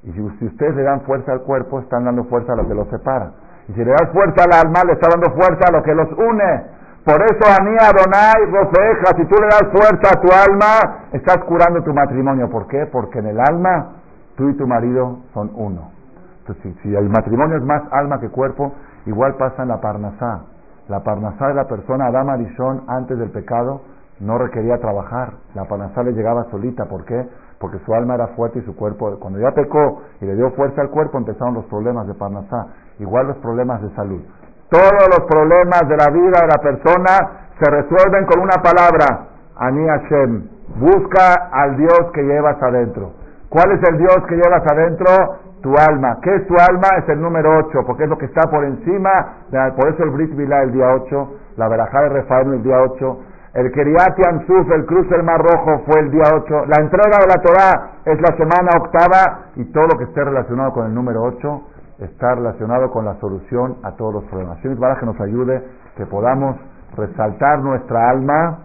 Y si, ustedes le dan fuerza al cuerpo, están dando fuerza a lo que los separa. Y si le das fuerza al alma, le está dando fuerza a lo que los une. Por eso, Aní Adonai Rofeja, si tú le das fuerza a tu alma, estás curando tu matrimonio. ¿Por qué? Porque en el alma, tú y tu marido son uno. Entonces, si, el matrimonio es más alma que cuerpo, igual pasa en la parnasá. La parnasá de la persona, Adama Arishon, antes del pecado, no requería trabajar. La parnasá le llegaba solita. ¿Por qué? Porque su alma era fuerte y su cuerpo, cuando ya pecó y le dio fuerza al cuerpo, empezaron los problemas de parnasá. Igual los problemas de salud. Todos los problemas de la vida de la persona se resuelven con una palabra. Ani Hashem. Busca al Dios que llevas adentro. ¿Cuál es el Dios que llevas adentro? tu alma. ¿Qué es tu alma? Es el número 8, porque es lo que está por encima. por eso el Brit Milá el día 8, la Berajá de Refaim el día 8, el Keriati Ansuf, el cruce del Mar Rojo fue el día 8, la entrega de la Torah es la semana octava y todo lo que esté relacionado con el número 8 está relacionado con la solución a todos los problemas. Señor para que nos ayude, que podamos resaltar nuestra alma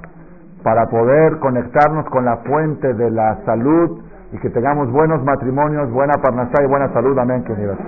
para poder conectarnos con la fuente de la salud y que tengamos buenos matrimonios, buena parnasá y buena salud. Amén, queridos.